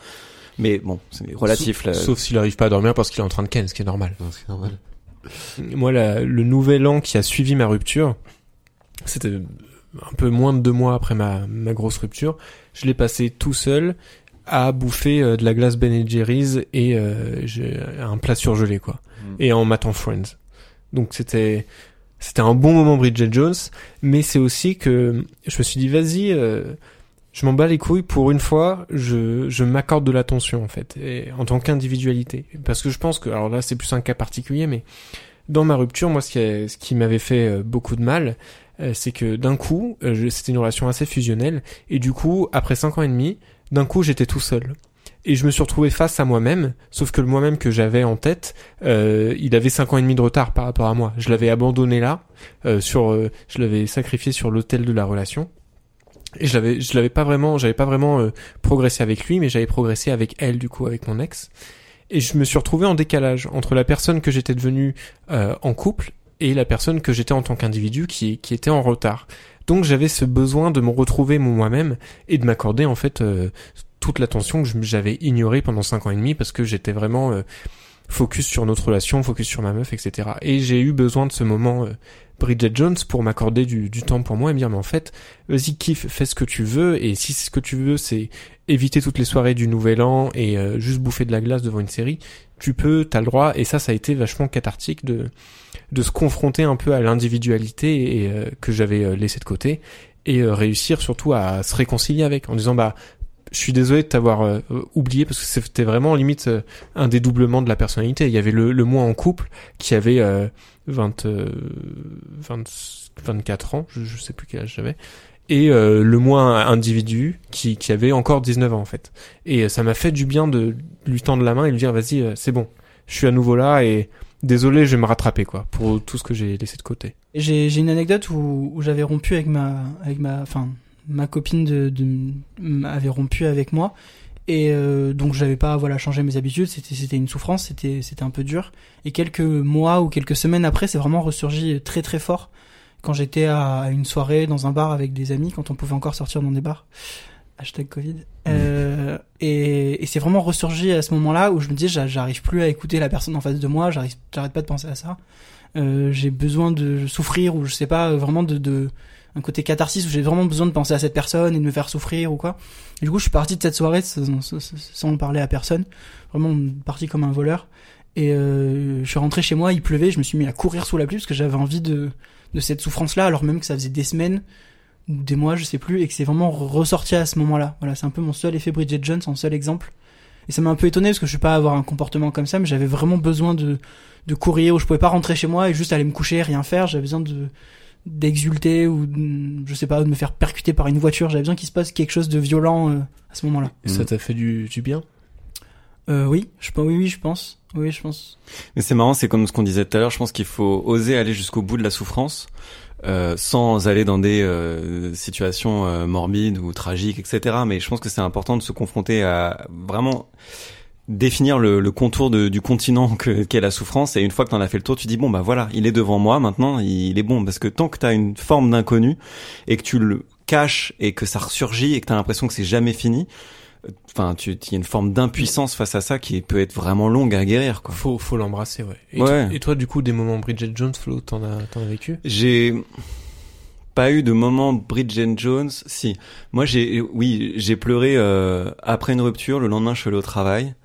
Mais bon, c'est relatif. Sauf, sauf s'il arrive pas à dormir parce qu'il est en train de ken, ce qui est normal. ce qui est normal. Moi, le nouvel an qui a suivi ma rupture, c'était un peu moins de deux mois après ma, ma grosse rupture. Je l'ai passé tout seul à bouffer euh, de la glace Ben Jerry's et euh, un plat surgelé quoi. Mm. Et en matant Friends. Donc c'était c'était un bon moment Bridget Jones, mais c'est aussi que je me suis dit vas-y, euh, je m'en bats les couilles pour une fois, je, je m'accorde de l'attention en fait, en tant qu'individualité. Parce que je pense que, alors là c'est plus un cas particulier, mais dans ma rupture, moi ce qui, ce qui m'avait fait euh, beaucoup de mal, euh, c'est que d'un coup, euh, c'était une relation assez fusionnelle, et du coup, après cinq ans et demi, d'un coup j'étais tout seul. Et je me suis retrouvé face à moi-même, sauf que le moi-même que j'avais en tête, il avait cinq ans et demi de retard par rapport à moi. Je l'avais abandonné là, sur, je l'avais sacrifié sur l'autel de la relation. Et je l'avais, je l'avais pas vraiment, j'avais pas vraiment euh, progressé avec lui, mais j'avais progressé avec elle, du coup, avec mon ex. Et je me suis retrouvé en décalage entre la personne que j'étais devenue euh, en couple et la personne que j'étais en tant qu'individu qui, qui était en retard. Donc j'avais ce besoin de me retrouver moi-même et de m'accorder en fait euh, toute l'attention que j'avais ignorée pendant cinq ans et demi parce que j'étais vraiment euh, focus sur notre relation, focus sur ma meuf, etc. Et j'ai eu besoin de ce moment euh, Bridget Jones pour m'accorder du, temps pour moi et me dire mais en fait vas-y kiffe, fais ce que tu veux et si ce que tu veux c'est éviter toutes les soirées du Nouvel An et euh, juste bouffer de la glace devant une série, tu peux, t'as le droit et ça ça a été vachement cathartique de se confronter un peu à l'individualité et euh, que j'avais euh, laissé de côté et réussir surtout à se réconcilier avec en disant bah je suis désolé de t'avoir euh, oublié parce que c'était vraiment limite euh, un dédoublement de la personnalité. Il y avait le, le moi en couple qui avait euh, 20, euh, 20 24 ans, je, je sais plus quel âge j'avais, et euh, le moi individu qui, qui avait encore 19 ans en fait. Et euh, ça m'a fait du bien de lui tendre la main et lui dire vas-y euh, c'est bon, je suis à nouveau là et désolé je vais me rattraper quoi pour tout ce que j'ai laissé de côté. J'ai une anecdote où, où j'avais rompu avec ma avec ma enfin ma copine de, de avait rompu avec moi. Et euh, donc j'avais pas voilà changé mes habitudes. C'était c'était une souffrance. C'était c'était un peu dur. Et quelques mois ou quelques semaines après c'est vraiment ressurgi très très fort. Quand j'étais à une soirée dans un bar avec des amis quand on pouvait encore sortir dans des bars. Hashtag Covid. Euh, et, et c'est vraiment ressurgi à ce moment-là où je me dis j'a- j'arrive plus à écouter la personne en face de moi. J'arrive j'arrête pas de penser à ça. Euh, j'ai besoin de souffrir ou je sais pas vraiment de, de un côté catharsis où j'ai vraiment besoin de penser à cette personne et de me faire souffrir ou quoi. Et du coup, je suis parti de cette soirée sans, parler à personne, vraiment parti comme un voleur. Et euh, je suis rentré chez moi, il pleuvait, je me suis mis à courir sous la pluie parce que j'avais envie de de cette souffrance-là, alors même que ça faisait des semaines ou des mois, je sais plus, et que c'est vraiment ressorti à ce moment-là. Voilà, c'est un peu mon seul effet Bridget Jones, mon seul exemple. Et ça m'a un peu étonné parce que je suis pas à avoir un comportement comme ça, mais j'avais vraiment besoin de de courir où je pouvais pas rentrer chez moi et juste aller me coucher, rien faire. J'avais besoin de d'exulter ou de- je sais pas de me faire percuter par une voiture. J'avais besoin qu'il se passe quelque chose de violent euh, à ce moment-là. Et ça t'a fait du, du bien Euh, oui, je pense. Oui, oui, je pense. Oui, je pense. Mais c'est marrant, c'est comme ce qu'on disait tout à l'heure. Je pense qu'il faut oser aller jusqu'au bout de la souffrance, euh, sans aller dans des euh, situations euh, morbides ou tragiques, etc. Mais je pense que c'est important de se confronter à vraiment définir le, le contour de- du continent que- qu'est la souffrance. Et une fois que t'en as fait le tour, tu dis bon bah voilà, il est devant moi maintenant, il est bon parce que tant que t'as une forme d'inconnu et que tu le caches et que ça ressurgit et que t'as l'impression que c'est jamais fini. Enfin, tu, y a une forme d'impuissance face à ça qui peut être vraiment longue à guérir, quoi. Faut, faut l'embrasser, ouais. Et, Ouais. toi- et toi, du coup, des moments Bridget Jones, Flo, t'en as, t'en as vécu? J'ai pas eu de moment Bridget Jones. Si, moi j'ai, oui, j'ai pleuré euh, après une rupture. Le lendemain, je suis allé au travail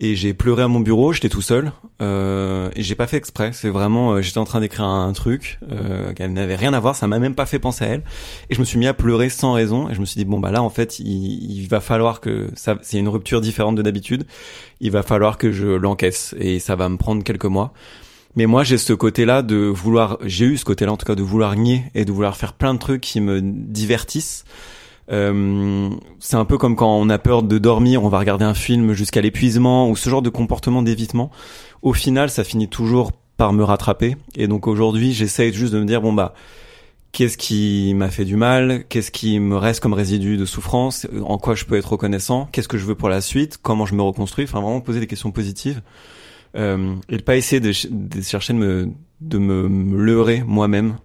et j'ai pleuré à mon bureau. J'étais tout seul euh, et j'ai pas fait exprès. C'est vraiment, euh, j'étais en train d'écrire un, truc euh, qu'elle n'avait rien à voir. Ça m'a même pas fait penser à elle et je me suis mis à pleurer sans raison. Et je me suis dit bon bah là en fait, il, il va falloir que ça, c'est une rupture différente de d'habitude. Il va falloir que je l'encaisse et ça va me prendre quelques mois. Mais moi, j'ai ce côté-là de vouloir, j'ai eu ce côté-là en tout cas de vouloir nier et de vouloir faire plein de trucs qui me divertissent. Euh, c'est un peu comme quand on a peur de dormir, on va regarder un film jusqu'à l'épuisement ou ce genre de comportement d'évitement. Au final, ça finit toujours par me rattraper. Et donc aujourd'hui, j'essaye juste de me dire bon bah qu'est-ce qui m'a fait du mal, qu'est-ce qui me reste comme résidu de souffrance, en quoi je peux être reconnaissant, qu'est-ce que je veux pour la suite, comment je me reconstruis? Enfin vraiment poser des questions positives euh, et de pas essayer de, ch- de chercher de me de me, me leurrer moi-même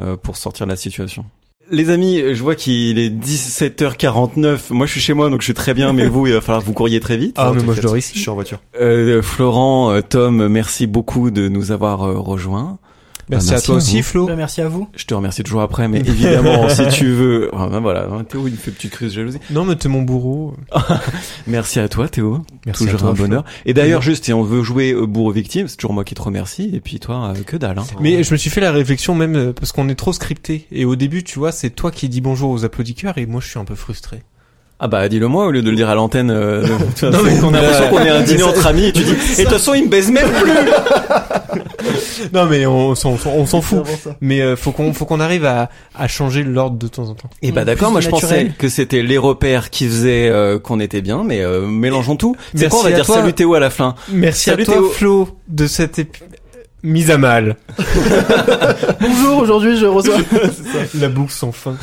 euh, pour sortir de la situation. Les amis, je vois qu'il est 17h49. Moi, je suis chez moi, donc je suis très bien. Mais vous, il va falloir que vous couriez très vite. Ah, mais moi, je dors ici. Je suis en voiture. Euh, Florent, euh, Tom, merci beaucoup de nous avoir euh, rejoints. Merci, Bah, à merci toi à aussi, vous. Flo. Bah, merci à vous. Je te remercie toujours après, mais évidemment, si tu veux, enfin, ben voilà, hein, Théo, il me fait une petite crise de jalousie. Non, mais t'es mon bourreau. Merci à toi, Théo. Merci toujours à toi, un Flo. bonheur. Et d'ailleurs, juste, si on veut jouer bourreau victime, c'est toujours moi qui te remercie. Et puis toi, euh, que dalle. Hein. Mais je me suis fait la réflexion même euh, parce qu'on est trop scripté. Et au début, tu vois, c'est toi qui dis bonjour aux applaudisseurs et moi, je suis un peu frustré. Ah bah dis-le moi au lieu de le dire à l'antenne. euh, tu vois, Non, mais on a l'impression qu'on est un dîner entre amis et tu dis. Et de toute façon, il me baise même plus. Non, mais on, s'en- on s'en fout. Mais euh, faut qu'on faut qu'on arrive à, à changer l'ordre de temps en temps. Et bah Plus d'accord, moi je naturel. pensais que c'était les repères qui faisaient euh, qu'on était bien, mais euh, mélangeons tout. C'est Merci quoi On va à dire toi. salut Théo à la fin. Merci Salut, à toi, Théo. Flo, de cette épi- mise à mal. Bonjour, aujourd'hui je reçois. la boucle sans fin.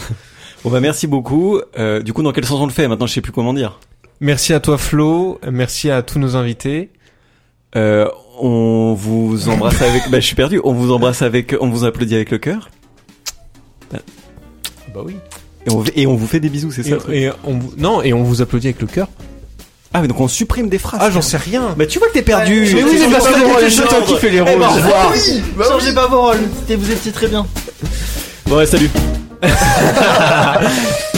Bon bah merci beaucoup. Euh, du coup, dans quel sens on le fait Maintenant, je sais plus comment dire. Merci à toi, Flo. Merci à tous nos invités. Euh, on vous embrasse avec. Bah je suis perdu. On vous embrasse avec. On vous applaudit avec le cœur. Bah oui. Et on, et on vous fait des bisous, c'est ça Et, et on vous- non, et on vous applaudit avec le cœur. Ah, mais donc on supprime des phrases. Ah, j'en sais rien. Bah tu vois que t'es perdu. Mais oui, c'est parce que c'est toi qui fais les Eh ben, rôles. au revoir. Changez pas vos rôles. Vous étiez très bien. Bon, ouais, salut.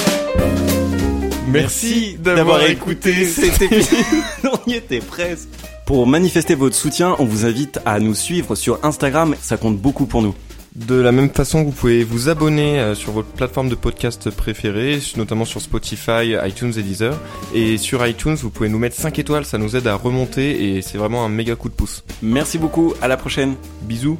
Merci d'avoir écouté cet épisode. on y était presque. Pour manifester votre soutien, on vous invite à nous suivre sur Instagram. Ça compte beaucoup pour nous. De la même façon, vous pouvez vous abonner euh, sur votre plateforme de podcast préférée, notamment sur Spotify, iTunes et Deezer. Et sur iTunes, vous pouvez nous mettre 5 étoiles, ça nous aide à remonter et c'est vraiment un méga coup de pouce. Merci beaucoup. À la prochaine. Bisous.